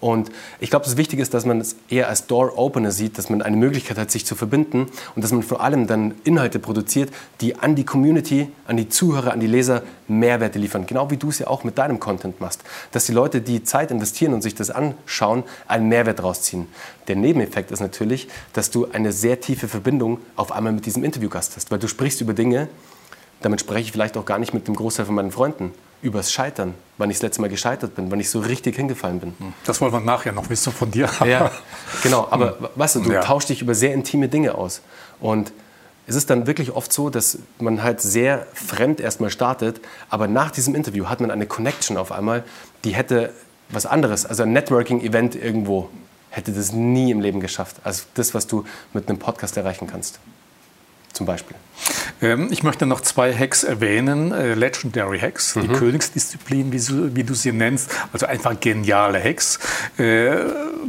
Und ich glaube, das Wichtige ist, dass man es eher als Door-Opener sieht, dass man eine Möglichkeit hat, sich zu verbinden und dass man vor allem dann Inhalte produziert, die an die Community, an die Zuhörer, an die Leser Mehrwerte liefern. Genau wie du es ja auch mit deinem Content machst. Dass die Leute, die Zeit investieren und sich das anschauen, einen Mehrwert rausziehen. Der Nebeneffekt ist natürlich, dass du eine sehr tiefe Verbindung auf einmal mit diesem Interviewgast hast, weil du sprichst über Dinge, damit spreche ich vielleicht auch gar nicht mit dem Großteil von meinen Freunden übers Scheitern, wann ich das letzte Mal gescheitert bin, wann ich so richtig hingefallen bin. Hm. Das wollen wir nachher noch wissen von dir. ja, genau. Aber hm. weißt du, du ja. tauschst dich über sehr intime Dinge aus. Und es ist dann wirklich oft so, dass man halt sehr fremd erstmal startet, aber nach diesem Interview hat man eine Connection auf einmal, die hätte was anderes, also ein Networking-Event irgendwo, hätte das nie im Leben geschafft. Also das, was du mit einem Podcast erreichen kannst zum Beispiel? Ähm, ich möchte noch zwei Hacks erwähnen, äh, Legendary Hacks, mhm. die Königsdisziplin, wie, so, wie, du sie nennst, also einfach geniale Hacks. Äh,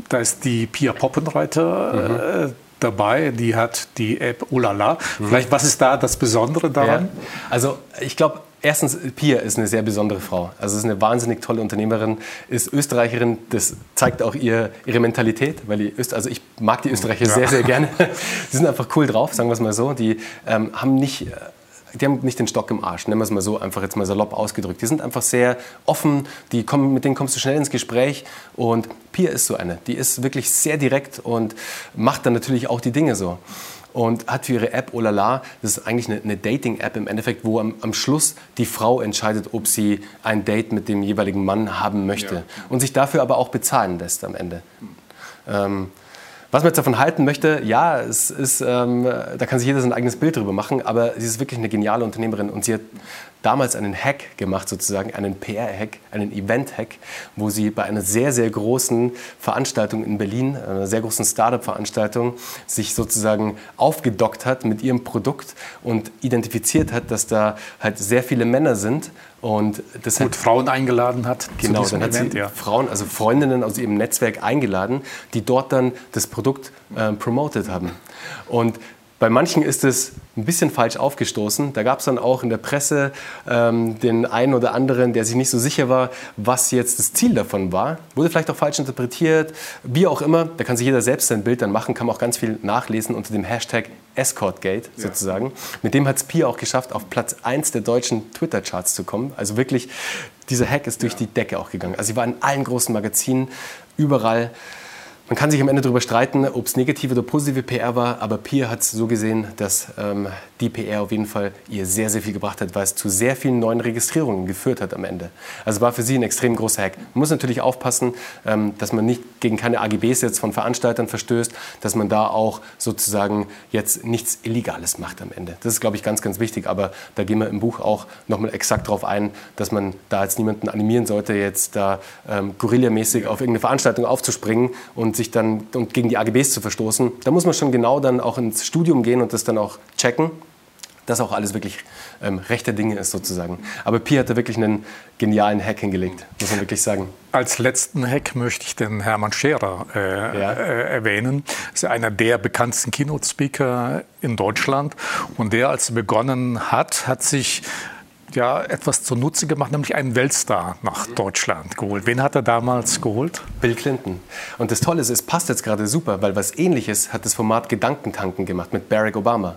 da ist die Pia Poppenreiter. Mhm. Äh, dabei, die hat die App Olala. Mhm. Vielleicht, was ist da das Besondere daran? Ja. Also ich glaube, Erstens, Pia ist eine sehr besondere Frau. Also ist eine wahnsinnig tolle Unternehmerin, ist Österreicherin. Das zeigt auch ihr, ihre Mentalität, weil die Öst also ich mag die Österreicher ja. sehr, sehr gerne. Sie sind einfach cool drauf, sagen wir es mal so. Die ähm, haben nicht äh, die haben nicht den Stock im Arsch, nennen wir es mal so, einfach jetzt mal salopp ausgedrückt. Die sind einfach sehr offen, die kommen, mit denen kommst du schnell ins Gespräch und Pia ist so eine. Die ist wirklich sehr direkt und macht dann natürlich auch die Dinge so und hat für ihre App Olala, das ist eigentlich eine, eine Dating-App im Endeffekt, wo am, am, Schluss die Frau entscheidet, ob sie ein Date mit dem jeweiligen Mann haben möchte ja. und sich dafür aber auch bezahlen lässt am Ende. Ähm, was man jetzt davon halten möchte, ja, es ist, ähm, da kann sich jeder sein eigenes Bild drüber machen, aber sie ist wirklich eine geniale Unternehmerin und sie hat damals einen Hack gemacht, sozusagen einen PR-Hack, einen Event-Hack, wo sie bei einer sehr, sehr großen Veranstaltung in Berlin, einer sehr großen Startup-Veranstaltung, sich sozusagen aufgedockt hat mit ihrem Produkt und identifiziert hat, dass da halt sehr viele Männer sind und das Gut, hat, Frauen eingeladen hat. Genau, dann hat Event, sie ja. Frauen, also Freundinnen aus ihrem Netzwerk eingeladen, die dort dann das Produkt äh, promoted haben. Und bei manchen ist es ein bisschen falsch aufgestoßen. Da gab es dann auch in der Presse ähm, den einen oder anderen, der sich nicht so sicher war, was jetzt das Ziel davon war. Wurde vielleicht auch falsch interpretiert, wie auch immer. Da kann sich jeder selbst sein Bild dann machen, kann man auch ganz viel nachlesen unter dem Hashtag Escortgate sozusagen. Ja. Mit dem hat es Pia auch geschafft, auf Platz 1 der deutschen Twitter-Charts zu kommen. Also wirklich, dieser Hack ist durch ja. die Decke auch gegangen. Also sie war in allen großen Magazinen überall. Man kann sich am Ende darüber streiten, ob es negative oder positive PR war, aber Pia hat es so gesehen, dass ähm, die PR auf jeden Fall ihr sehr, sehr viel gebracht hat, weil es zu sehr vielen neuen Registrierungen geführt hat am Ende. Also war für sie ein extrem großer Hack. Man muss natürlich aufpassen, ähm, dass man nicht gegen keine AGBs jetzt von Veranstaltern verstößt, dass man da auch sozusagen jetzt nichts Illegales macht am Ende. Das ist, glaube ich, ganz, ganz wichtig. Aber da gehen wir im Buch auch nochmal exakt darauf ein, dass man da jetzt niemanden animieren sollte, jetzt da ähm, guerillamäßig auf irgendeine Veranstaltung aufzuspringen und sich dann und gegen die AGBs zu verstoßen. Da muss man schon genau dann auch ins Studium gehen und das dann auch checken, dass auch alles wirklich ähm, rechte Dinge ist sozusagen. Aber Pi hat da wirklich einen genialen Hack hingelegt, muss man wirklich sagen. Als letzten Hack möchte ich den Hermann Scherer äh, ja. äh, erwähnen. Das ist einer der bekanntesten Keynote-Speaker in Deutschland. Und der, als er begonnen hat, hat sich ja etwas zunutze gemacht, nämlich einen Weltstar nach Deutschland geholt. Wen hat er damals geholt? Bill Clinton. Und das Tolle ist, es passt jetzt gerade super, weil was ähnliches hat das Format Gedankentanken gemacht mit Barack Obama.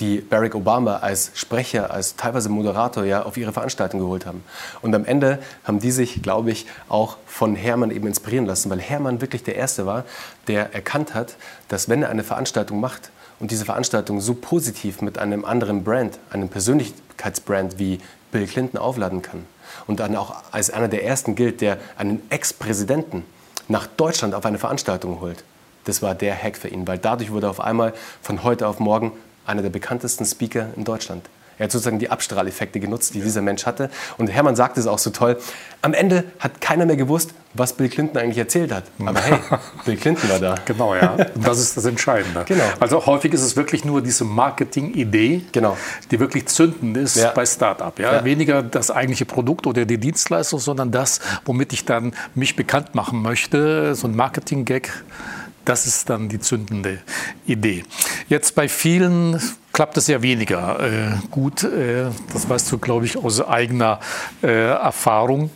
Die Barack Obama als Sprecher, als teilweise Moderator ja auf ihre Veranstaltung geholt haben. Und am Ende haben die sich, glaube ich, auch von Hermann eben inspirieren lassen, weil Hermann wirklich der Erste war, der erkannt hat, dass wenn er eine Veranstaltung macht, und diese Veranstaltung so positiv mit einem anderen Brand, einem Persönlichkeitsbrand wie Bill Clinton aufladen kann und dann auch als einer der ersten gilt, der einen Ex-Präsidenten nach Deutschland auf eine Veranstaltung holt, das war der Hack für ihn, weil dadurch wurde er auf einmal von heute auf morgen einer der bekanntesten Speaker in Deutschland. Er hat sozusagen die Abstrahleffekte genutzt, die ja. dieser Mensch hatte. Und Hermann sagte es auch so toll. Am Ende hat keiner mehr gewusst, was Bill Clinton eigentlich erzählt hat. Aber hey, Bill Clinton war da. Genau, ja. Und das ist das Entscheidende. Genau. Also häufig ist es wirklich nur diese Marketing-Idee, genau. die wirklich zündend ist ja. bei Startup. Ja? ja? Weniger das eigentliche Produkt oder die Dienstleistung, sondern das, womit ich dann mich bekannt machen möchte. So ein Marketing-Gag. Das ist dann die zündende Idee. Jetzt bei vielen klappt es ja weniger äh, gut. Äh, das weißt du, glaube ich, aus eigener äh, Erfahrung.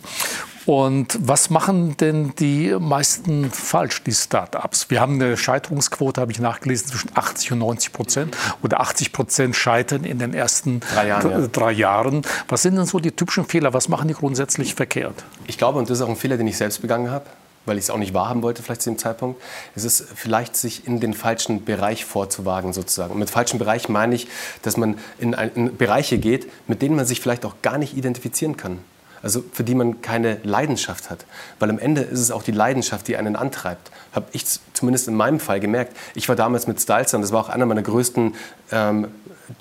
Und was machen denn die meisten falsch, die Start-ups? Wir haben eine Scheiterungsquote, habe ich nachgelesen, zwischen 80 und 90 Prozent. Oder 80 Prozent scheitern in den ersten drei Jahren, ja. drei Jahren. Was sind denn so die typischen Fehler? Was machen die grundsätzlich verkehrt? Ich glaube, und das ist auch ein Fehler, den ich selbst begangen habe, weil ich es auch nicht wahrhaben wollte, vielleicht zu dem Zeitpunkt. Es ist vielleicht, sich in den falschen Bereich vorzuwagen, sozusagen. Und mit falschem Bereich meine ich, dass man in, ein, in Bereiche geht, mit denen man sich vielleicht auch gar nicht identifizieren kann. Also für die man keine Leidenschaft hat. Weil am Ende ist es auch die Leidenschaft, die einen antreibt. Habe ich zumindest in meinem Fall gemerkt. Ich war damals mit Styleson, das war auch einer meiner größten ähm,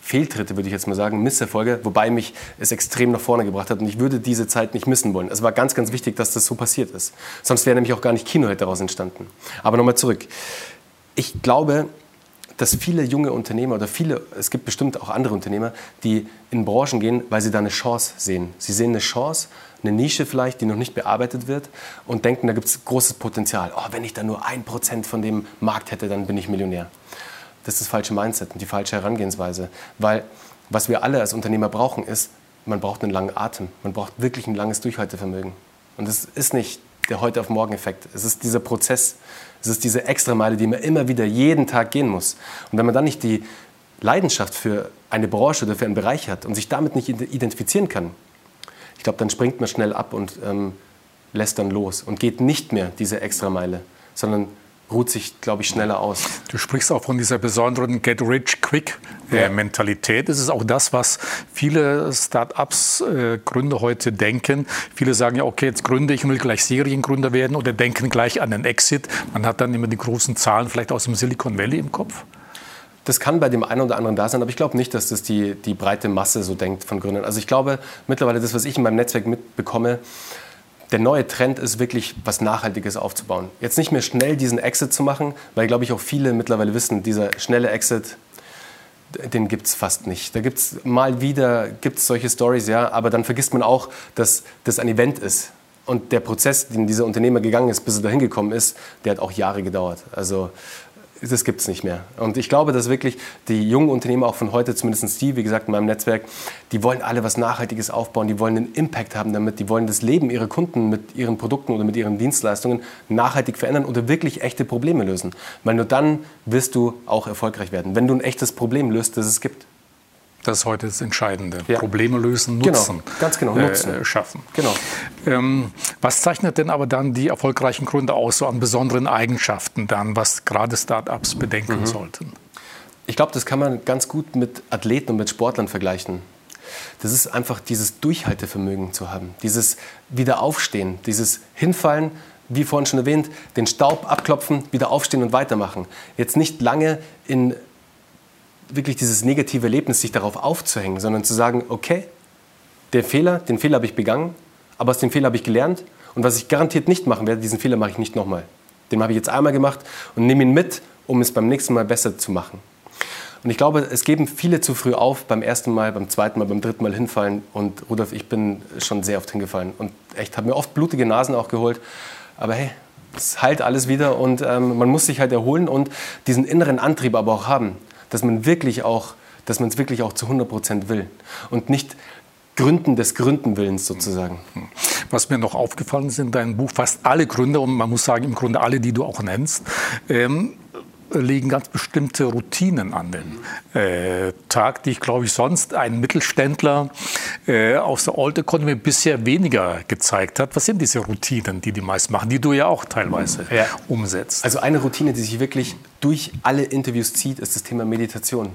Fehltritte, würde ich jetzt mal sagen, Misserfolge, wobei mich es extrem nach vorne gebracht hat und ich würde diese Zeit nicht missen wollen. Es war ganz, ganz wichtig, dass das so passiert ist. Sonst wäre nämlich auch gar nicht Kino daraus entstanden. Aber nochmal zurück. Ich glaube, dass viele junge Unternehmer oder viele, es gibt bestimmt auch andere Unternehmer, die in Branchen gehen, weil sie da eine Chance sehen. Sie sehen eine Chance, eine Nische vielleicht, die noch nicht bearbeitet wird und denken, da gibt es großes Potenzial. Oh, wenn ich da nur ein Prozent von dem Markt hätte, dann bin ich Millionär. Das ist das falsche Mindset und die falsche Herangehensweise. Weil was wir alle als Unternehmer brauchen, ist, man braucht einen langen Atem. Man braucht wirklich ein langes Durchhaltevermögen. Und das ist nicht der heute auf morgen Effekt. Es ist dieser Prozess, es ist diese Extrameile, die man immer wieder jeden Tag gehen muss. Und wenn man dann nicht die Leidenschaft für eine Branche oder für einen Bereich hat und sich damit nicht identifizieren kann, ich glaube, dann springt man schnell ab und ähm, lässt dann los und geht nicht mehr diese Extrameile, sondern ruht sich, glaube ich, schneller aus. Du sprichst auch von dieser besonderen Get-Rich-Quick-Mentalität. Das ist auch das, was viele Start-ups-Gründer äh, heute denken. Viele sagen ja, okay, jetzt gründe ich und will gleich Seriengründer werden oder denken gleich an den Exit. Man hat dann immer die großen Zahlen vielleicht aus dem Silicon Valley im Kopf. Das kann bei dem einen oder anderen da sein, aber ich glaube nicht, dass das die, die breite Masse so denkt von Gründern. Also ich glaube mittlerweile, das, was ich in meinem Netzwerk mitbekomme, der neue Trend ist wirklich, was Nachhaltiges aufzubauen. Jetzt nicht mehr schnell diesen Exit zu machen, weil, glaube ich, auch viele mittlerweile wissen, dieser schnelle Exit, den gibt es fast nicht. Da gibt es mal wieder gibt's solche Stories, ja, aber dann vergisst man auch, dass das ein Event ist. Und der Prozess, den dieser Unternehmer gegangen ist, bis er dahin gekommen ist, der hat auch Jahre gedauert. Also das gibt es nicht mehr. Und ich glaube, dass wirklich die jungen Unternehmer auch von heute, zumindest die, wie gesagt, in meinem Netzwerk, die wollen alle was Nachhaltiges aufbauen, die wollen einen Impact haben damit, die wollen das Leben ihrer Kunden mit ihren Produkten oder mit ihren Dienstleistungen nachhaltig verändern oder wirklich echte Probleme lösen. Weil nur dann wirst du auch erfolgreich werden, wenn du ein echtes Problem löst, das es gibt. Das ist heute das Entscheidende. Ja. Probleme lösen, genau, nutzen. Genau, ganz genau, nutzen. Äh, schaffen. Genau. Ähm, was zeichnet denn aber dann die erfolgreichen Gründer aus, so an besonderen Eigenschaften dann, was gerade Startups bedenken mhm. sollten? Ich glaube, das kann man ganz gut mit Athleten und mit Sportlern vergleichen. Das ist einfach dieses Durchhaltevermögen zu haben, dieses Wiederaufstehen, dieses Hinfallen, wie vorhin schon erwähnt, den Staub abklopfen, wieder aufstehen und weitermachen. Jetzt nicht lange in wirklich dieses negative Erlebnis sich darauf aufzuhängen, sondern zu sagen, okay, der Fehler, den Fehler habe ich begangen, aber aus dem Fehler habe ich gelernt und was ich garantiert nicht machen werde, diesen Fehler mache ich nicht nochmal. Den habe ich jetzt einmal gemacht und nehme ihn mit, um es beim nächsten Mal besser zu machen. Und ich glaube, es geben viele zu früh auf, beim ersten Mal, beim zweiten Mal, beim dritten Mal hinfallen. Und Rudolf, ich bin schon sehr oft hingefallen und echt, habe mir oft blutige Nasen auch geholt. Aber hey, es heilt alles wieder und ähm, man muss sich halt erholen und diesen inneren Antrieb aber auch haben, dass man wirklich auch, dass man es wirklich auch zu 100 Prozent will und nicht Gründen des Gründenwillens sozusagen. Was mir noch aufgefallen ist in deinem Buch, fast alle Gründer, und man muss sagen, im Grunde alle, die du auch nennst, ähm, legen ganz bestimmte Routinen an den äh, Tag, die ich glaube ich sonst ein Mittelständler äh, aus der Old Economy bisher weniger gezeigt hat. Was sind diese Routinen, die die meisten machen, die du ja auch teilweise ja. umsetzt? Also eine Routine, die sich wirklich durch alle Interviews zieht, ist das Thema Meditation.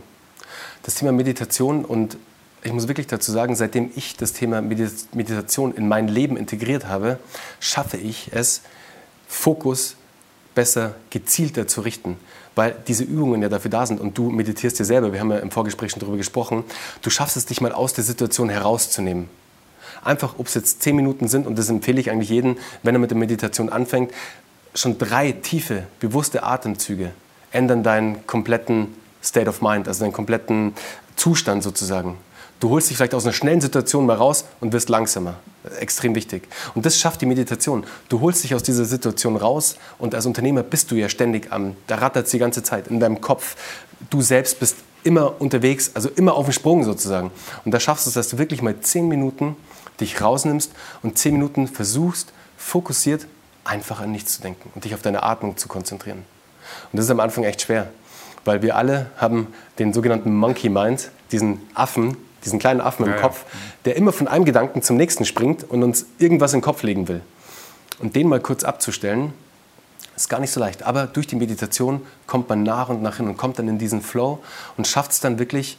Das Thema Meditation und ich muss wirklich dazu sagen, seitdem ich das Thema Meditation in mein Leben integriert habe, schaffe ich es, Fokus besser, gezielter zu richten weil diese Übungen ja dafür da sind und du meditierst dir selber, wir haben ja im Vorgespräch schon darüber gesprochen, du schaffst es dich mal aus der Situation herauszunehmen. Einfach, ob es jetzt zehn Minuten sind, und das empfehle ich eigentlich jedem, wenn er mit der Meditation anfängt, schon drei tiefe, bewusste Atemzüge ändern deinen kompletten State of Mind, also deinen kompletten Zustand sozusagen. Du holst dich vielleicht aus einer schnellen Situation mal raus und wirst langsamer. Extrem wichtig. Und das schafft die Meditation. Du holst dich aus dieser Situation raus und als Unternehmer bist du ja ständig am, da rattert es die ganze Zeit in deinem Kopf. Du selbst bist immer unterwegs, also immer auf dem Sprung sozusagen. Und da schaffst du es, dass du wirklich mal zehn Minuten dich rausnimmst und zehn Minuten versuchst, fokussiert einfach an nichts zu denken und dich auf deine Atmung zu konzentrieren. Und das ist am Anfang echt schwer, weil wir alle haben den sogenannten Monkey Mind, diesen Affen, diesen kleinen Affen im ja, Kopf, der immer von einem Gedanken zum nächsten springt und uns irgendwas in den Kopf legen will. Und den mal kurz abzustellen, ist gar nicht so leicht. Aber durch die Meditation kommt man nach und nach hin und kommt dann in diesen Flow und schafft es dann wirklich,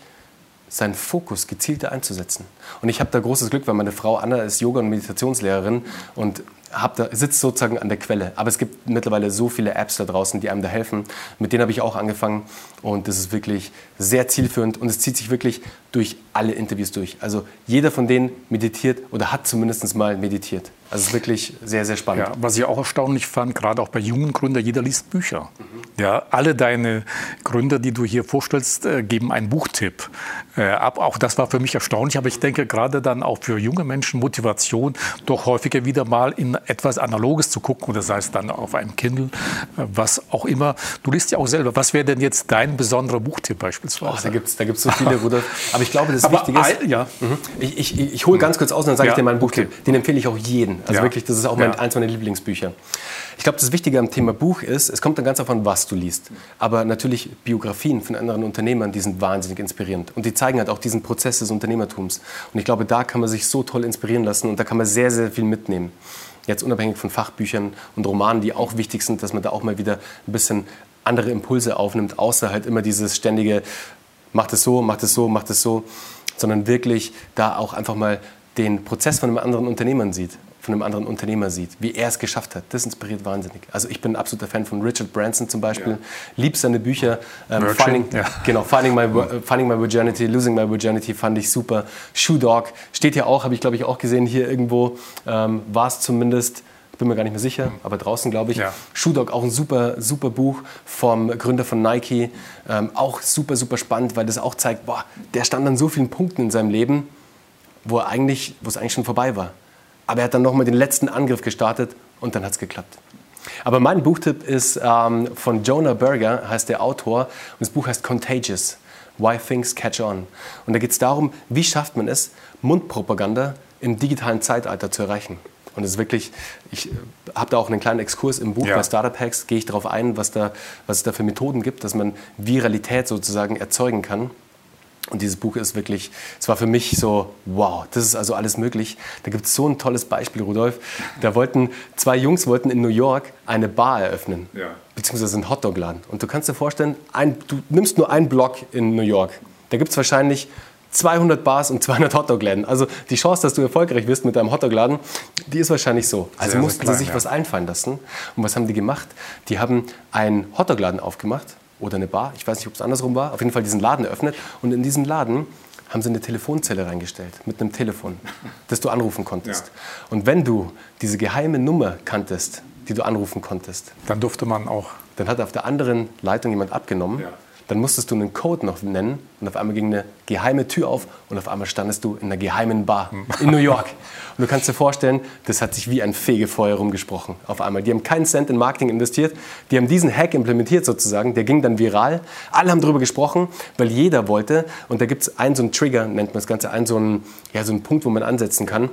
seinen Fokus gezielter einzusetzen. Und ich habe da großes Glück, weil meine Frau Anna ist Yoga- und Meditationslehrerin und hab da, sitzt sozusagen an der Quelle. Aber es gibt mittlerweile so viele Apps da draußen, die einem da helfen. Mit denen habe ich auch angefangen und das ist wirklich sehr zielführend und es zieht sich wirklich durch alle Interviews durch. Also jeder von denen meditiert oder hat zumindest mal meditiert. Also es ist wirklich sehr, sehr spannend. Ja, was ich auch erstaunlich fand, gerade auch bei jungen Gründern, jeder liest Bücher. Mhm. Ja, alle deine Gründer, die du hier vorstellst, äh, geben einen Buchtipp äh, ab. Auch das war für mich erstaunlich, aber ich denke gerade dann auch für junge Menschen Motivation, doch häufiger wieder mal in etwas Analoges zu gucken oder sei es dann auf einem Kindle, äh, was auch immer. Du liest ja auch selber. Was wäre denn jetzt dein besonderer Buchtipp beispielsweise? Oh, da gibt es da gibt's so viele, Rudolf. Aber ich glaube, das Wichtige ist, ja. Mhm. ich, ich, ich hole ganz kurz aus und dann sage ja, ich dir meinen Buchtipp. Okay. Den empfehle ich auch jedem. Also ja. wirklich, das ist auch mein, ja. eins meiner Lieblingsbücher. Ich glaube, das Wichtige am Thema Buch ist, es kommt dann ganz davon, was du liest. Aber natürlich Biografien von anderen Unternehmern, die sind wahnsinnig inspirierend. Und die zeigen halt auch diesen Prozess des Unternehmertums. Und ich glaube, da kann man sich so toll inspirieren lassen und da kann man sehr, sehr viel mitnehmen. Jetzt unabhängig von Fachbüchern und Romanen, die auch wichtig sind, dass man da auch mal wieder ein bisschen andere Impulse aufnimmt, außer halt immer dieses ständige, macht es so, macht es so, macht es so, sondern wirklich da auch einfach mal den Prozess von einem anderen Unternehmer sieht von einem anderen Unternehmer sieht, wie er es geschafft hat. Das inspiriert wahnsinnig. Also ich bin ein absoluter Fan von Richard Branson zum Beispiel. Ja. Lieb seine Bücher. Ähm, finding, ja. Genau, finding my, finding my Virginity, Losing My Virginity fand ich super. Shoe Dog steht hier auch, habe ich glaube ich auch gesehen hier irgendwo. Ähm, War es zumindest bin mir gar nicht mehr sicher, mhm. aber draußen glaube ich. Ja. Shoe Dog, auch ein super, super Buch vom Gründer von Nike. Ähm, auch super, super spannend, weil das auch zeigt, boah, der stand an so vielen Punkten in seinem Leben, wo, er eigentlich, wo es eigentlich schon vorbei war. Aber er hat dann nochmal den letzten Angriff gestartet und dann hat es geklappt. Aber mein Buchtipp ist ähm, von Jonah Berger, heißt der Autor, und das Buch heißt Contagious. Why Things Catch On. Und da geht es darum, wie schafft man es, Mundpropaganda im digitalen Zeitalter zu erreichen. Und es ist wirklich, ich äh, habe da auch einen kleinen Exkurs im Buch ja. bei Startup Hacks, gehe ich darauf ein, was, da, was es da für Methoden gibt, dass man Viralität sozusagen erzeugen kann. Und dieses Buch ist wirklich, es war für mich so, wow, das ist also alles möglich. Da gibt es so ein tolles Beispiel, Rudolf. Da wollten, zwei Jungs wollten in New York eine Bar eröffnen, ja. beziehungsweise einen Hotdog-Laden. Und du kannst dir vorstellen, ein, du nimmst nur einen Block in New York. Da gibt es wahrscheinlich 200 Bars und 200 Hotdog-Läden. Also die Chance, dass du erfolgreich wirst mit deinem Hotdog-Laden, die ist wahrscheinlich so. Also sehr, mussten sehr klein, sie sich ja. was einfallen lassen. Und was haben die gemacht? Die haben einen Hotdog-Laden aufgemacht oder eine Bar, ich weiß nicht, ob es andersrum war, auf jeden Fall diesen Laden eröffnet und in diesen Laden haben sie eine Telefonzelle reingestellt mit einem Telefon, das du anrufen konntest. Ja. Und wenn du diese geheime Nummer kanntest, die du anrufen konntest, dann durfte man auch. Dann hat auf der anderen Leitung jemand abgenommen. Ja dann musstest du einen Code noch nennen und auf einmal ging eine geheime Tür auf und auf einmal standest du in einer geheimen Bar in New York. Und du kannst dir vorstellen, das hat sich wie ein Fegefeuer rumgesprochen auf einmal. Die haben keinen Cent in Marketing investiert, die haben diesen Hack implementiert sozusagen, der ging dann viral. Alle haben darüber gesprochen, weil jeder wollte und da gibt es einen so einen Trigger, nennt man das Ganze, einen so einen, ja, so einen Punkt, wo man ansetzen kann.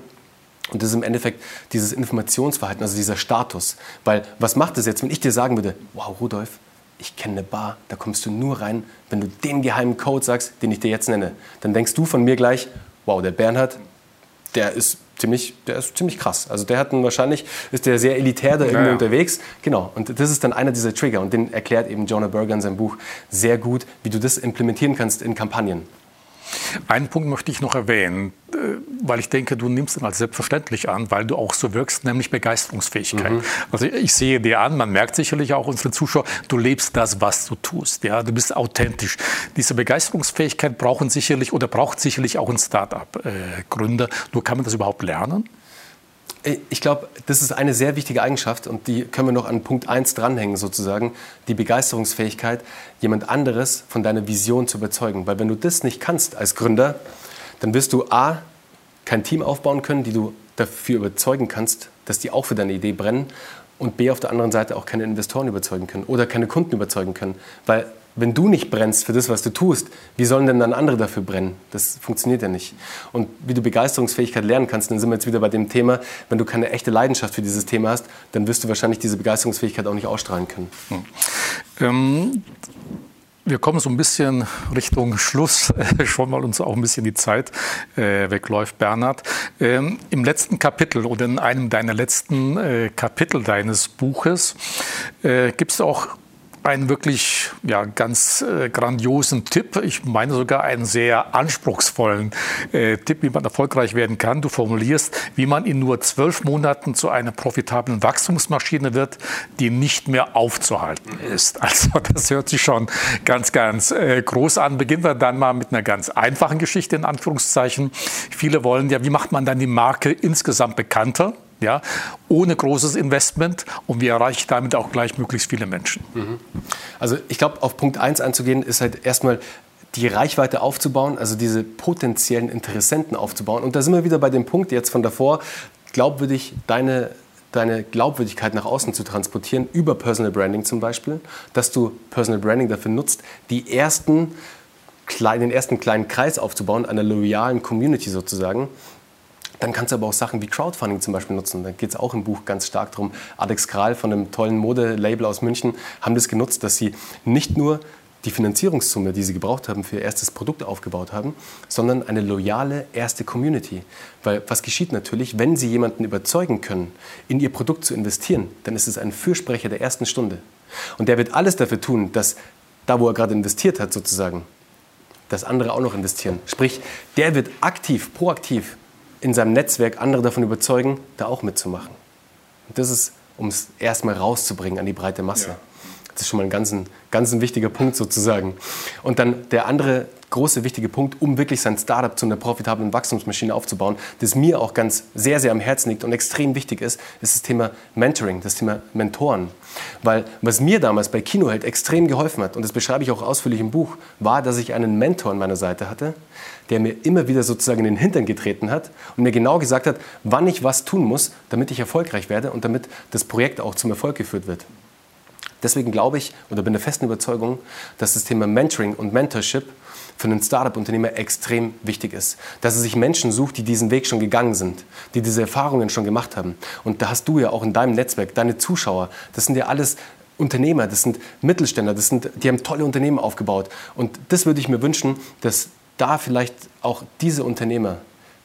Und das ist im Endeffekt dieses Informationsverhalten, also dieser Status. Weil was macht es jetzt, wenn ich dir sagen würde, wow, Rudolf, ich kenne eine Bar, da kommst du nur rein, wenn du den geheimen Code sagst, den ich dir jetzt nenne. Dann denkst du von mir gleich, wow, der Bernhard, der ist ziemlich, der ist ziemlich krass. Also der hat einen, wahrscheinlich, ist der sehr elitär da irgendwo ja, ja. unterwegs. Genau, und das ist dann einer dieser Trigger. Und den erklärt eben Jonah Berger in seinem Buch sehr gut, wie du das implementieren kannst in Kampagnen. Einen Punkt möchte ich noch erwähnen, äh, weil ich denke, du nimmst ihn als selbstverständlich an, weil du auch so wirkst, nämlich Begeisterungsfähigkeit. Mhm. Also ich sehe dir an, man merkt sicherlich auch unsere Zuschauer, du lebst das, was du tust. Ja, du bist authentisch. Diese Begeisterungsfähigkeit brauchen sicherlich oder braucht sicherlich auch ein Start-up-Gründer. Äh, Nur kann man das überhaupt lernen? Äh, ich glaube, das ist eine sehr wichtige Eigenschaft und die können wir noch an Punkt 1 dranhängen sozusagen, die Begeisterungsfähigkeit, jemand anderes von deiner Vision zu überzeugen. Weil wenn du das nicht kannst als Gründer, dann wirst du A, kein Team aufbauen können, die du dafür überzeugen kannst, dass die auch für deine Idee brennen und B, auf der anderen Seite auch keine Investoren überzeugen können oder keine Kunden überzeugen können. Weil wenn du nicht brennst für das, was du tust, wie sollen denn dann andere dafür brennen? Das funktioniert ja nicht. Und wie du Begeisterungsfähigkeit lernen kannst, dann sind wir jetzt wieder bei dem Thema, wenn du keine echte Leidenschaft für dieses Thema hast, dann wirst du wahrscheinlich diese Begeisterungsfähigkeit auch nicht ausstrahlen können. Hm. Ähm, wir kommen so ein bisschen Richtung Schluss, schon weil uns auch ein bisschen die Zeit äh, wegläuft, Bernhard. Ähm, Im letzten Kapitel oder in einem deiner letzten äh, Kapitel deines Buches äh, gibt es auch einen wirklich ja, ganz äh, grandiosen Tipp. Ich meine sogar einen sehr anspruchsvollen äh, Tipp, wie man erfolgreich werden kann. Du formulierst, wie man in nur zwölf Monaten zu einer profitablen Wachstumsmaschine wird, die nicht mehr aufzuhalten ist. Also das hört sich schon ganz, ganz äh, groß an. Beginnen wir dann mal mit einer ganz einfachen Geschichte in Anführungszeichen. Viele wollen ja, wie macht man dann die Marke insgesamt bekannter? Ja, ohne großes Investment und wie erreiche ich damit auch gleich möglichst viele Menschen. Mhm. Also ich glaube, auf Punkt 1 einzugehen, ist halt erstmal die Reichweite aufzubauen, also diese potenziellen Interessenten aufzubauen. Und da sind wir wieder bei dem Punkt jetzt von davor, glaubwürdig deine deine Glaubwürdigkeit nach außen zu transportieren, über Personal Branding zum Beispiel, dass du Personal Branding dafür nutzt, die ersten, den ersten kleinen Kreis aufzubauen, einer loyalen Community sozusagen, dann kannst du aber auch Sachen wie Crowdfunding zum Beispiel nutzen. Da geht es auch im Buch ganz stark darum. Alex Kral von einem tollen Modelabel aus München haben das genutzt, dass sie nicht nur die Finanzierungssumme, die sie gebraucht haben für ihr erstes Produkt aufgebaut haben, sondern eine loyale erste Community. Weil was geschieht natürlich, wenn sie jemanden überzeugen können, in ihr Produkt zu investieren, dann ist es ein Fürsprecher der ersten Stunde. Und der wird alles dafür tun, dass da, wo er gerade investiert hat, sozusagen, dass andere auch noch investieren. Sprich, der wird aktiv, proaktiv in seinem Netzwerk andere davon überzeugen, da auch mitzumachen. Und das ist, um es erstmal rauszubringen an die breite Masse. Ja. Das ist schon mal ein ganz, ganz ein wichtiger Punkt sozusagen. Und dann der andere große wichtige Punkt, um wirklich sein Startup zu einer profitablen Wachstumsmaschine aufzubauen, das mir auch ganz sehr, sehr am Herzen liegt und extrem wichtig ist, ist das Thema Mentoring, das Thema Mentoren. Weil was mir damals bei Kinoheld extrem geholfen hat, und das beschreibe ich auch ausführlich im Buch, war, dass ich einen Mentor an meiner Seite hatte, der mir immer wieder sozusagen in den Hintern getreten hat und mir genau gesagt hat, wann ich was tun muss, damit ich erfolgreich werde und damit das Projekt auch zum Erfolg geführt wird. Deswegen glaube ich oder bin der festen Überzeugung, dass das Thema Mentoring und Mentorship für einen Startup-Unternehmer extrem wichtig ist. Dass er sich Menschen sucht, die diesen Weg schon gegangen sind, die diese Erfahrungen schon gemacht haben. Und da hast du ja auch in deinem Netzwerk, deine Zuschauer, das sind ja alles Unternehmer, das sind Mittelständler, das sind, die haben tolle Unternehmen aufgebaut. Und das würde ich mir wünschen, dass da vielleicht auch diese Unternehmer,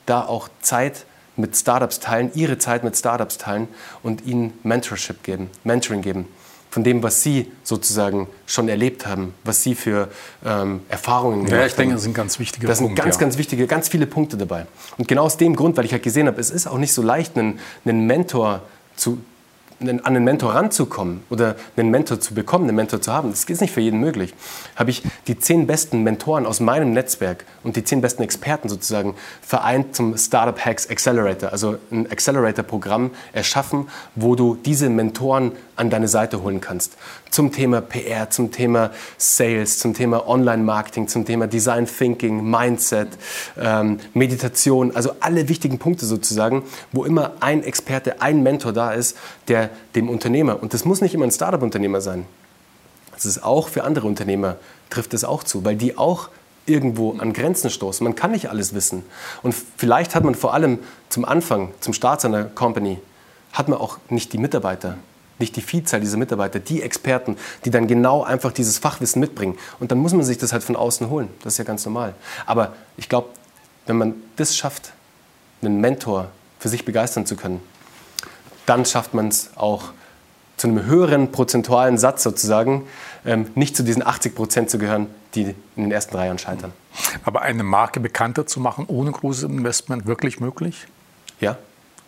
da auch Zeit mit Startups teilen, ihre Zeit mit Startups teilen und ihnen Mentorship geben, Mentoring geben von dem, was Sie sozusagen schon erlebt haben, was Sie für ähm, Erfahrungen gemacht haben. Ja, ich denke, das sind ganz wichtige Das sind ganz, ja. ganz wichtige, ganz viele Punkte dabei. Und genau aus dem Grund, weil ich halt gesehen habe, es ist auch nicht so leicht, einen, einen Mentor zu, an einen Mentor ranzukommen oder einen Mentor zu bekommen, einen Mentor zu haben, das ist nicht für jeden möglich, habe ich die zehn besten Mentoren aus meinem Netzwerk und die zehn besten Experten sozusagen vereint zum Startup Hacks Accelerator, also ein Accelerator-Programm erschaffen, wo du diese Mentoren an deine Seite holen kannst. Zum Thema PR, zum Thema Sales, zum Thema Online-Marketing, zum Thema Design Thinking, Mindset, ähm, Meditation, also alle wichtigen Punkte sozusagen, wo immer ein Experte, ein Mentor da ist, der dem Unternehmer, und das muss nicht immer ein Startup-Unternehmer sein, das ist auch für andere Unternehmer, trifft es auch zu, weil die auch irgendwo an Grenzen stoßen. Man kann nicht alles wissen. Und vielleicht hat man vor allem zum Anfang, zum Start seiner Company, hat man auch nicht die Mitarbeiter, nicht die Vielzahl dieser Mitarbeiter, die Experten, die dann genau einfach dieses Fachwissen mitbringen. Und dann muss man sich das halt von außen holen. Das ist ja ganz normal. Aber ich glaube, wenn man das schafft, einen Mentor für sich begeistern zu können, dann schafft man es auch zu einem höheren prozentualen Satz sozusagen, ähm, nicht zu diesen 80 Prozent zu gehören, die in den ersten drei Jahren scheitern. Aber eine Marke bekannter zu machen ohne großes Investment wirklich möglich? Ja,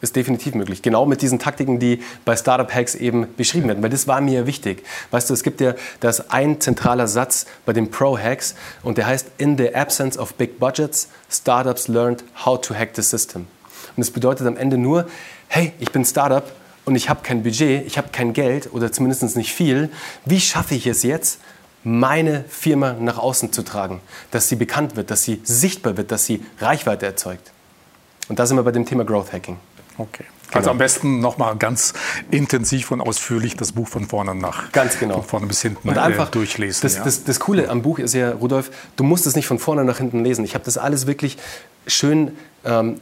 ist definitiv möglich. Genau mit diesen Taktiken, die bei Startup Hacks eben beschrieben werden. Weil das war mir wichtig. Weißt du, es gibt ja das ein zentraler Satz bei den Pro Hacks und der heißt In the absence of big budgets, Startups learned how to hack the system. Und das bedeutet am Ende nur, hey, ich bin Startup und ich habe kein Budget, ich habe kein Geld oder zumindest nicht viel. Wie schaffe ich es jetzt, meine Firma nach außen zu tragen, dass sie bekannt wird, dass sie sichtbar wird, dass sie Reichweite erzeugt? Und da sind wir bei dem Thema Growth Hacking. Okay. Also genau. am besten nochmal ganz intensiv und ausführlich das Buch von vorne nach. Ganz genau. Von vorne bis hinten und einfach äh, durchlesen. Das, ja. das, das, Coole am Buch ist ja, Rudolf, du musst es nicht von vorne nach hinten lesen. Ich habe das alles wirklich schön ähm,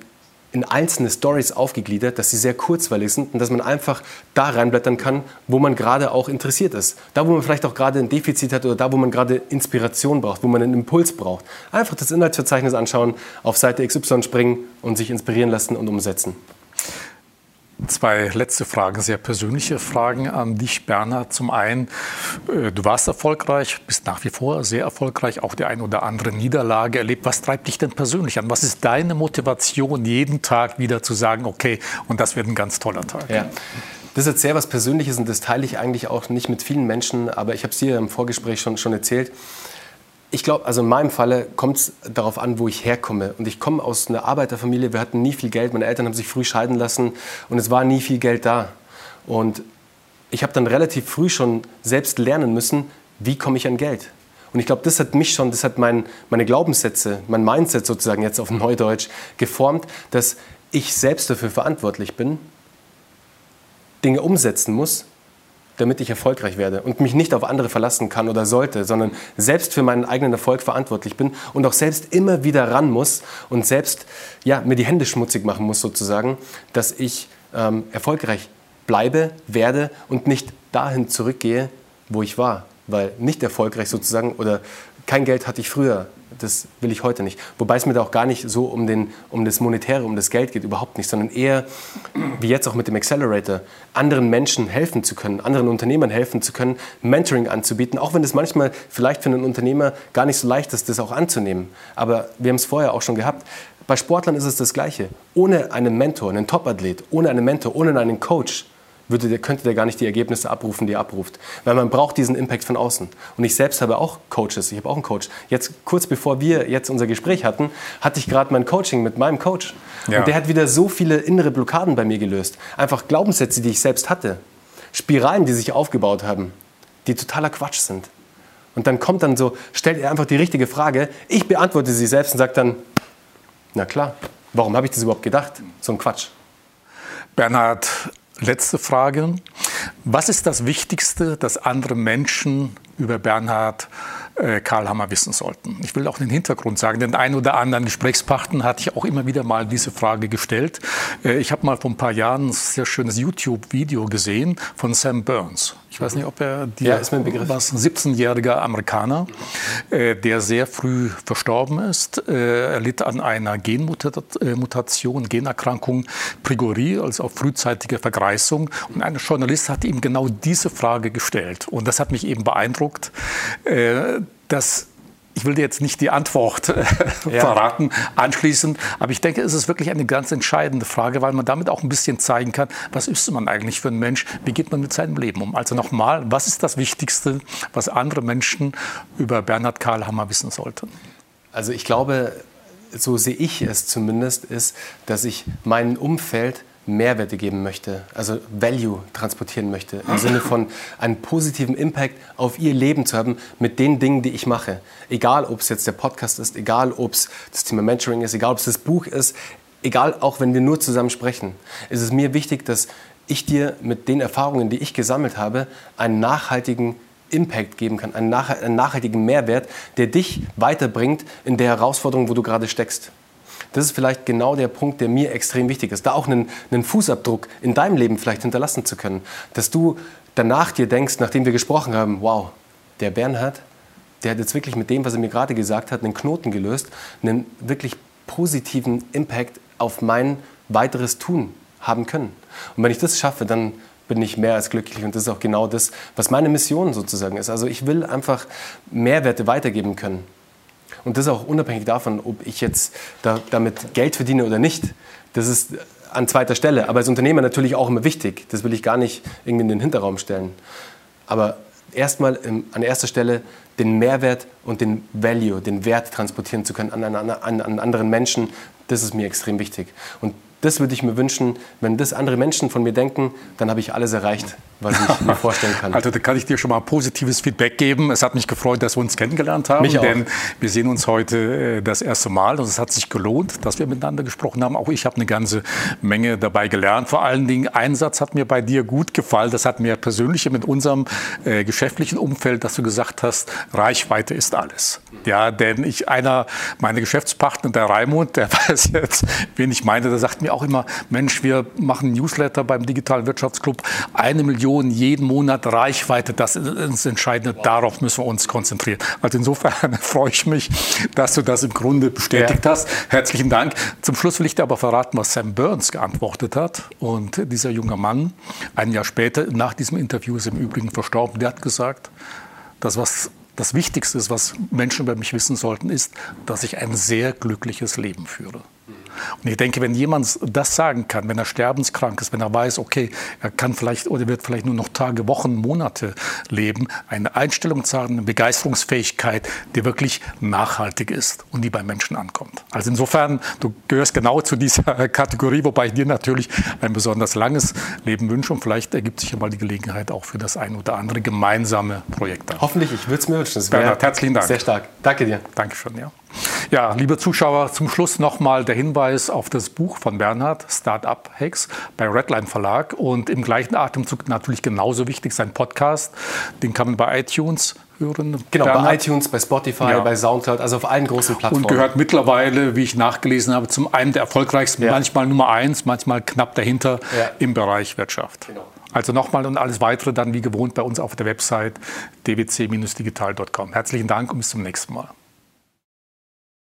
in einzelne Stories aufgegliedert, dass sie sehr kurzweilig sind und dass man einfach da reinblättern kann, wo man gerade auch interessiert ist. Da, wo man vielleicht auch gerade ein Defizit hat oder da, wo man gerade Inspiration braucht, wo man einen Impuls braucht. Einfach das Inhaltsverzeichnis anschauen, auf Seite XY springen und sich inspirieren lassen und umsetzen. Zwei letzte Fragen, sehr persönliche Fragen an dich, Bernhard. Zum einen, äh, du warst erfolgreich, bist nach wie vor sehr erfolgreich, auch die ein oder andere Niederlage erlebt. Was treibt dich denn persönlich an? Was ist deine Motivation, jeden Tag wieder zu sagen, okay, und das wird ein ganz toller Tag? Ja. Das ist jetzt sehr was Persönliches und das teile ich eigentlich auch nicht mit vielen Menschen, aber ich habe es dir im Vorgespräch schon, schon erzählt. Ich glaube, also in meinem Falle kommt es darauf an, wo ich herkomme. Und ich komme aus einer Arbeiterfamilie, wir hatten nie viel Geld, meine Eltern haben sich früh scheiden lassen und es war nie viel Geld da. Und ich habe dann relativ früh schon selbst lernen müssen, wie komme ich an Geld. Und ich glaube, das hat mich schon, das hat mein, meine Glaubenssätze, mein Mindset sozusagen jetzt auf Neudeutsch geformt, dass ich selbst dafür verantwortlich bin, Dinge umsetzen muss damit ich erfolgreich werde und mich nicht auf andere verlassen kann oder sollte, sondern selbst für meinen eigenen Erfolg verantwortlich bin und auch selbst immer wieder ran muss und selbst ja, mir die Hände schmutzig machen muss sozusagen, dass ich ähm, erfolgreich bleibe, werde und nicht dahin zurückgehe, wo ich war. Weil nicht erfolgreich sozusagen oder kein Geld hatte ich früher, das will ich heute nicht. Wobei es mir da auch gar nicht so um, den, um das Monetäre, um das Geld geht, überhaupt nicht, sondern eher, wie jetzt auch mit dem Accelerator, anderen Menschen helfen zu können, anderen Unternehmern helfen zu können, Mentoring anzubieten, auch wenn es manchmal vielleicht für einen Unternehmer gar nicht so leicht ist, das auch anzunehmen. Aber wir haben es vorher auch schon gehabt. Bei Sportlern ist es das Gleiche. Ohne einen Mentor, einen Topathlet, ohne einen Mentor, ohne einen Coach, würde der, könnte der gar nicht die Ergebnisse abrufen, die er abruft. Weil man braucht diesen Impact von außen. Und ich selbst habe auch Coaches, ich habe auch einen Coach. Jetzt kurz bevor wir jetzt unser Gespräch hatten, hatte ich gerade mein Coaching mit meinem Coach. Ja. Und der hat wieder so viele innere Blockaden bei mir gelöst. Einfach Glaubenssätze, die ich selbst hatte. Spiralen, die sich aufgebaut haben, die totaler Quatsch sind. Und dann kommt dann so, stellt er einfach die richtige Frage, ich beantworte sie selbst und sage dann, na klar, warum habe ich das überhaupt gedacht? So ein Quatsch. Bernhard, letzte Frage. Was ist das Wichtigste, das andere Menschen über Bernhard äh, Karl Hammer wissen sollten. Ich will auch den Hintergrund sagen, den einen oder anderen Gesprächspartner hatte ich auch immer wieder mal diese Frage gestellt. Äh, ich habe mal vor ein paar Jahren ein sehr schönes YouTube-Video gesehen von Sam Burns. Ich weiß nicht, ob er dir ja, ist mein Begriff. was, ein 17-jähriger Amerikaner, äh, der sehr früh verstorben ist. Äh, er litt an einer Genmutation, Generkrankung, Prigorie, also auch frühzeitige Vergreisung. Und ein Journalist hat ihm genau diese Frage gestellt. Und das hat mich eben beeindruckt, äh, dass ich will dir jetzt nicht die Antwort äh, ja. verraten anschließend, aber ich denke, es ist wirklich eine ganz entscheidende Frage, weil man damit auch ein bisschen zeigen kann, was ist man eigentlich für ein Mensch, wie geht man mit seinem Leben um. Also nochmal, was ist das Wichtigste, was andere Menschen über Bernhard Karl Hammer wissen sollten? Also ich glaube, so sehe ich es zumindest, ist, dass ich mein Umfeld Mehrwerte geben möchte, also Value transportieren möchte, im Sinne von einen positiven Impact auf ihr Leben zu haben mit den Dingen, die ich mache. Egal, ob es jetzt der Podcast ist, egal, ob es das Thema Mentoring ist, egal, ob es das Buch ist, egal, auch wenn wir nur zusammen sprechen. Es ist mir wichtig, dass ich dir mit den Erfahrungen, die ich gesammelt habe, einen nachhaltigen Impact geben kann, einen, nachhaltigen Mehrwert, der dich weiterbringt in der Herausforderung, wo du gerade steckst. Das ist vielleicht genau der Punkt, der mir extrem wichtig ist, da auch einen, einen Fußabdruck in deinem Leben vielleicht hinterlassen zu können. Dass du danach dir denkst, nachdem wir gesprochen haben, wow, der Bernhard, der hat jetzt wirklich mit dem, was er mir gerade gesagt hat, einen Knoten gelöst, einen wirklich positiven Impact auf mein weiteres Tun haben können. Und wenn ich das schaffe, dann bin ich mehr als glücklich und das ist auch genau das, was meine Mission sozusagen ist. Also ich will einfach Mehrwerte weitergeben können. Und das auch unabhängig davon, ob ich jetzt da, damit Geld verdiene oder nicht. Das ist an zweiter Stelle. Aber als Unternehmer natürlich auch immer wichtig. Das will ich gar nicht irgendwie in den Hinterraum stellen. Aber erstmal an erster Stelle den Mehrwert und den Value, den Wert transportieren zu können an, an, an anderen Menschen, das ist mir extrem wichtig. Und das würde ich mir wünschen, wenn das andere Menschen von mir denken, dann habe ich alles erreicht, was ich mir vorstellen kann. Also da kann ich dir schon mal positives Feedback geben. Es hat mich gefreut, dass wir uns kennengelernt haben, mich auch. denn wir sehen uns heute äh, das erste Mal und es hat sich gelohnt, dass wir miteinander gesprochen haben. Auch ich habe eine ganze Menge dabei gelernt. Vor allen Dingen ein Satz hat mir bei dir gut gefallen. Das hat mir persönlich mit unserem äh, geschäftlichen Umfeld, dass du gesagt hast, Reichweite ist alles. Ja, denn ich einer meiner Geschäftspartner, der Raimund, der weiß jetzt, wen ich meine, der sagt mir auch immer, Mensch, wir machen Newsletter beim Digitalen Wirtschaftsclub, eine Million jeden Monat Reichweite, das ist das Entscheidende, darauf müssen wir uns konzentrieren. Also insofern freue ich mich, dass du das im Grunde bestätigt ja. hast. Herzlichen Dank. Zum Schluss will ich dir aber verraten, was Sam Burns geantwortet hat. Und dieser junge Mann, ein Jahr später, nach diesem Interview ist im Übrigen verstorben, der hat gesagt, das, was das Wichtigste ist, was Menschen über mich wissen sollten, ist, dass ich ein sehr glückliches Leben führe. Und ich denke, wenn jemand das sagen kann, wenn er sterbenskrank ist, wenn er weiß, okay, er kann vielleicht oder wird vielleicht nur noch Tage, Wochen, Monate leben, eine Einstellung zu haben, eine Begeisterungsfähigkeit, die wirklich nachhaltig ist und die bei Menschen ankommt. Also insofern, du gehörst genau zu dieser Kategorie, wobei ich dir natürlich ein besonders langes Leben wünsche und vielleicht ergibt sich ja mal die Gelegenheit auch für das ein oder andere gemeinsame Projekt. Hoffentlich, ich würde es mir wünschen. Bernhard, herzlichen Dank. Sehr stark. Danke dir. Dankeschön, ja. Ja, liebe Zuschauer, zum Schluss nochmal der Hinweis auf das Buch von Bernhard, Startup Hacks, bei Redline Verlag. Und im gleichen Atemzug natürlich genauso wichtig sein Podcast. Den kann man bei iTunes hören. Genau, Bernhard. bei iTunes, bei Spotify, ja. bei Soundcloud, also auf allen großen Plattformen. Und gehört mittlerweile, wie ich nachgelesen habe, zum einen der erfolgreichsten, ja. manchmal Nummer eins, manchmal knapp dahinter ja. im Bereich Wirtschaft. Genau. Also nochmal und alles weitere dann wie gewohnt bei uns auf der Website dwc-digital.com. Herzlichen Dank und bis zum nächsten Mal.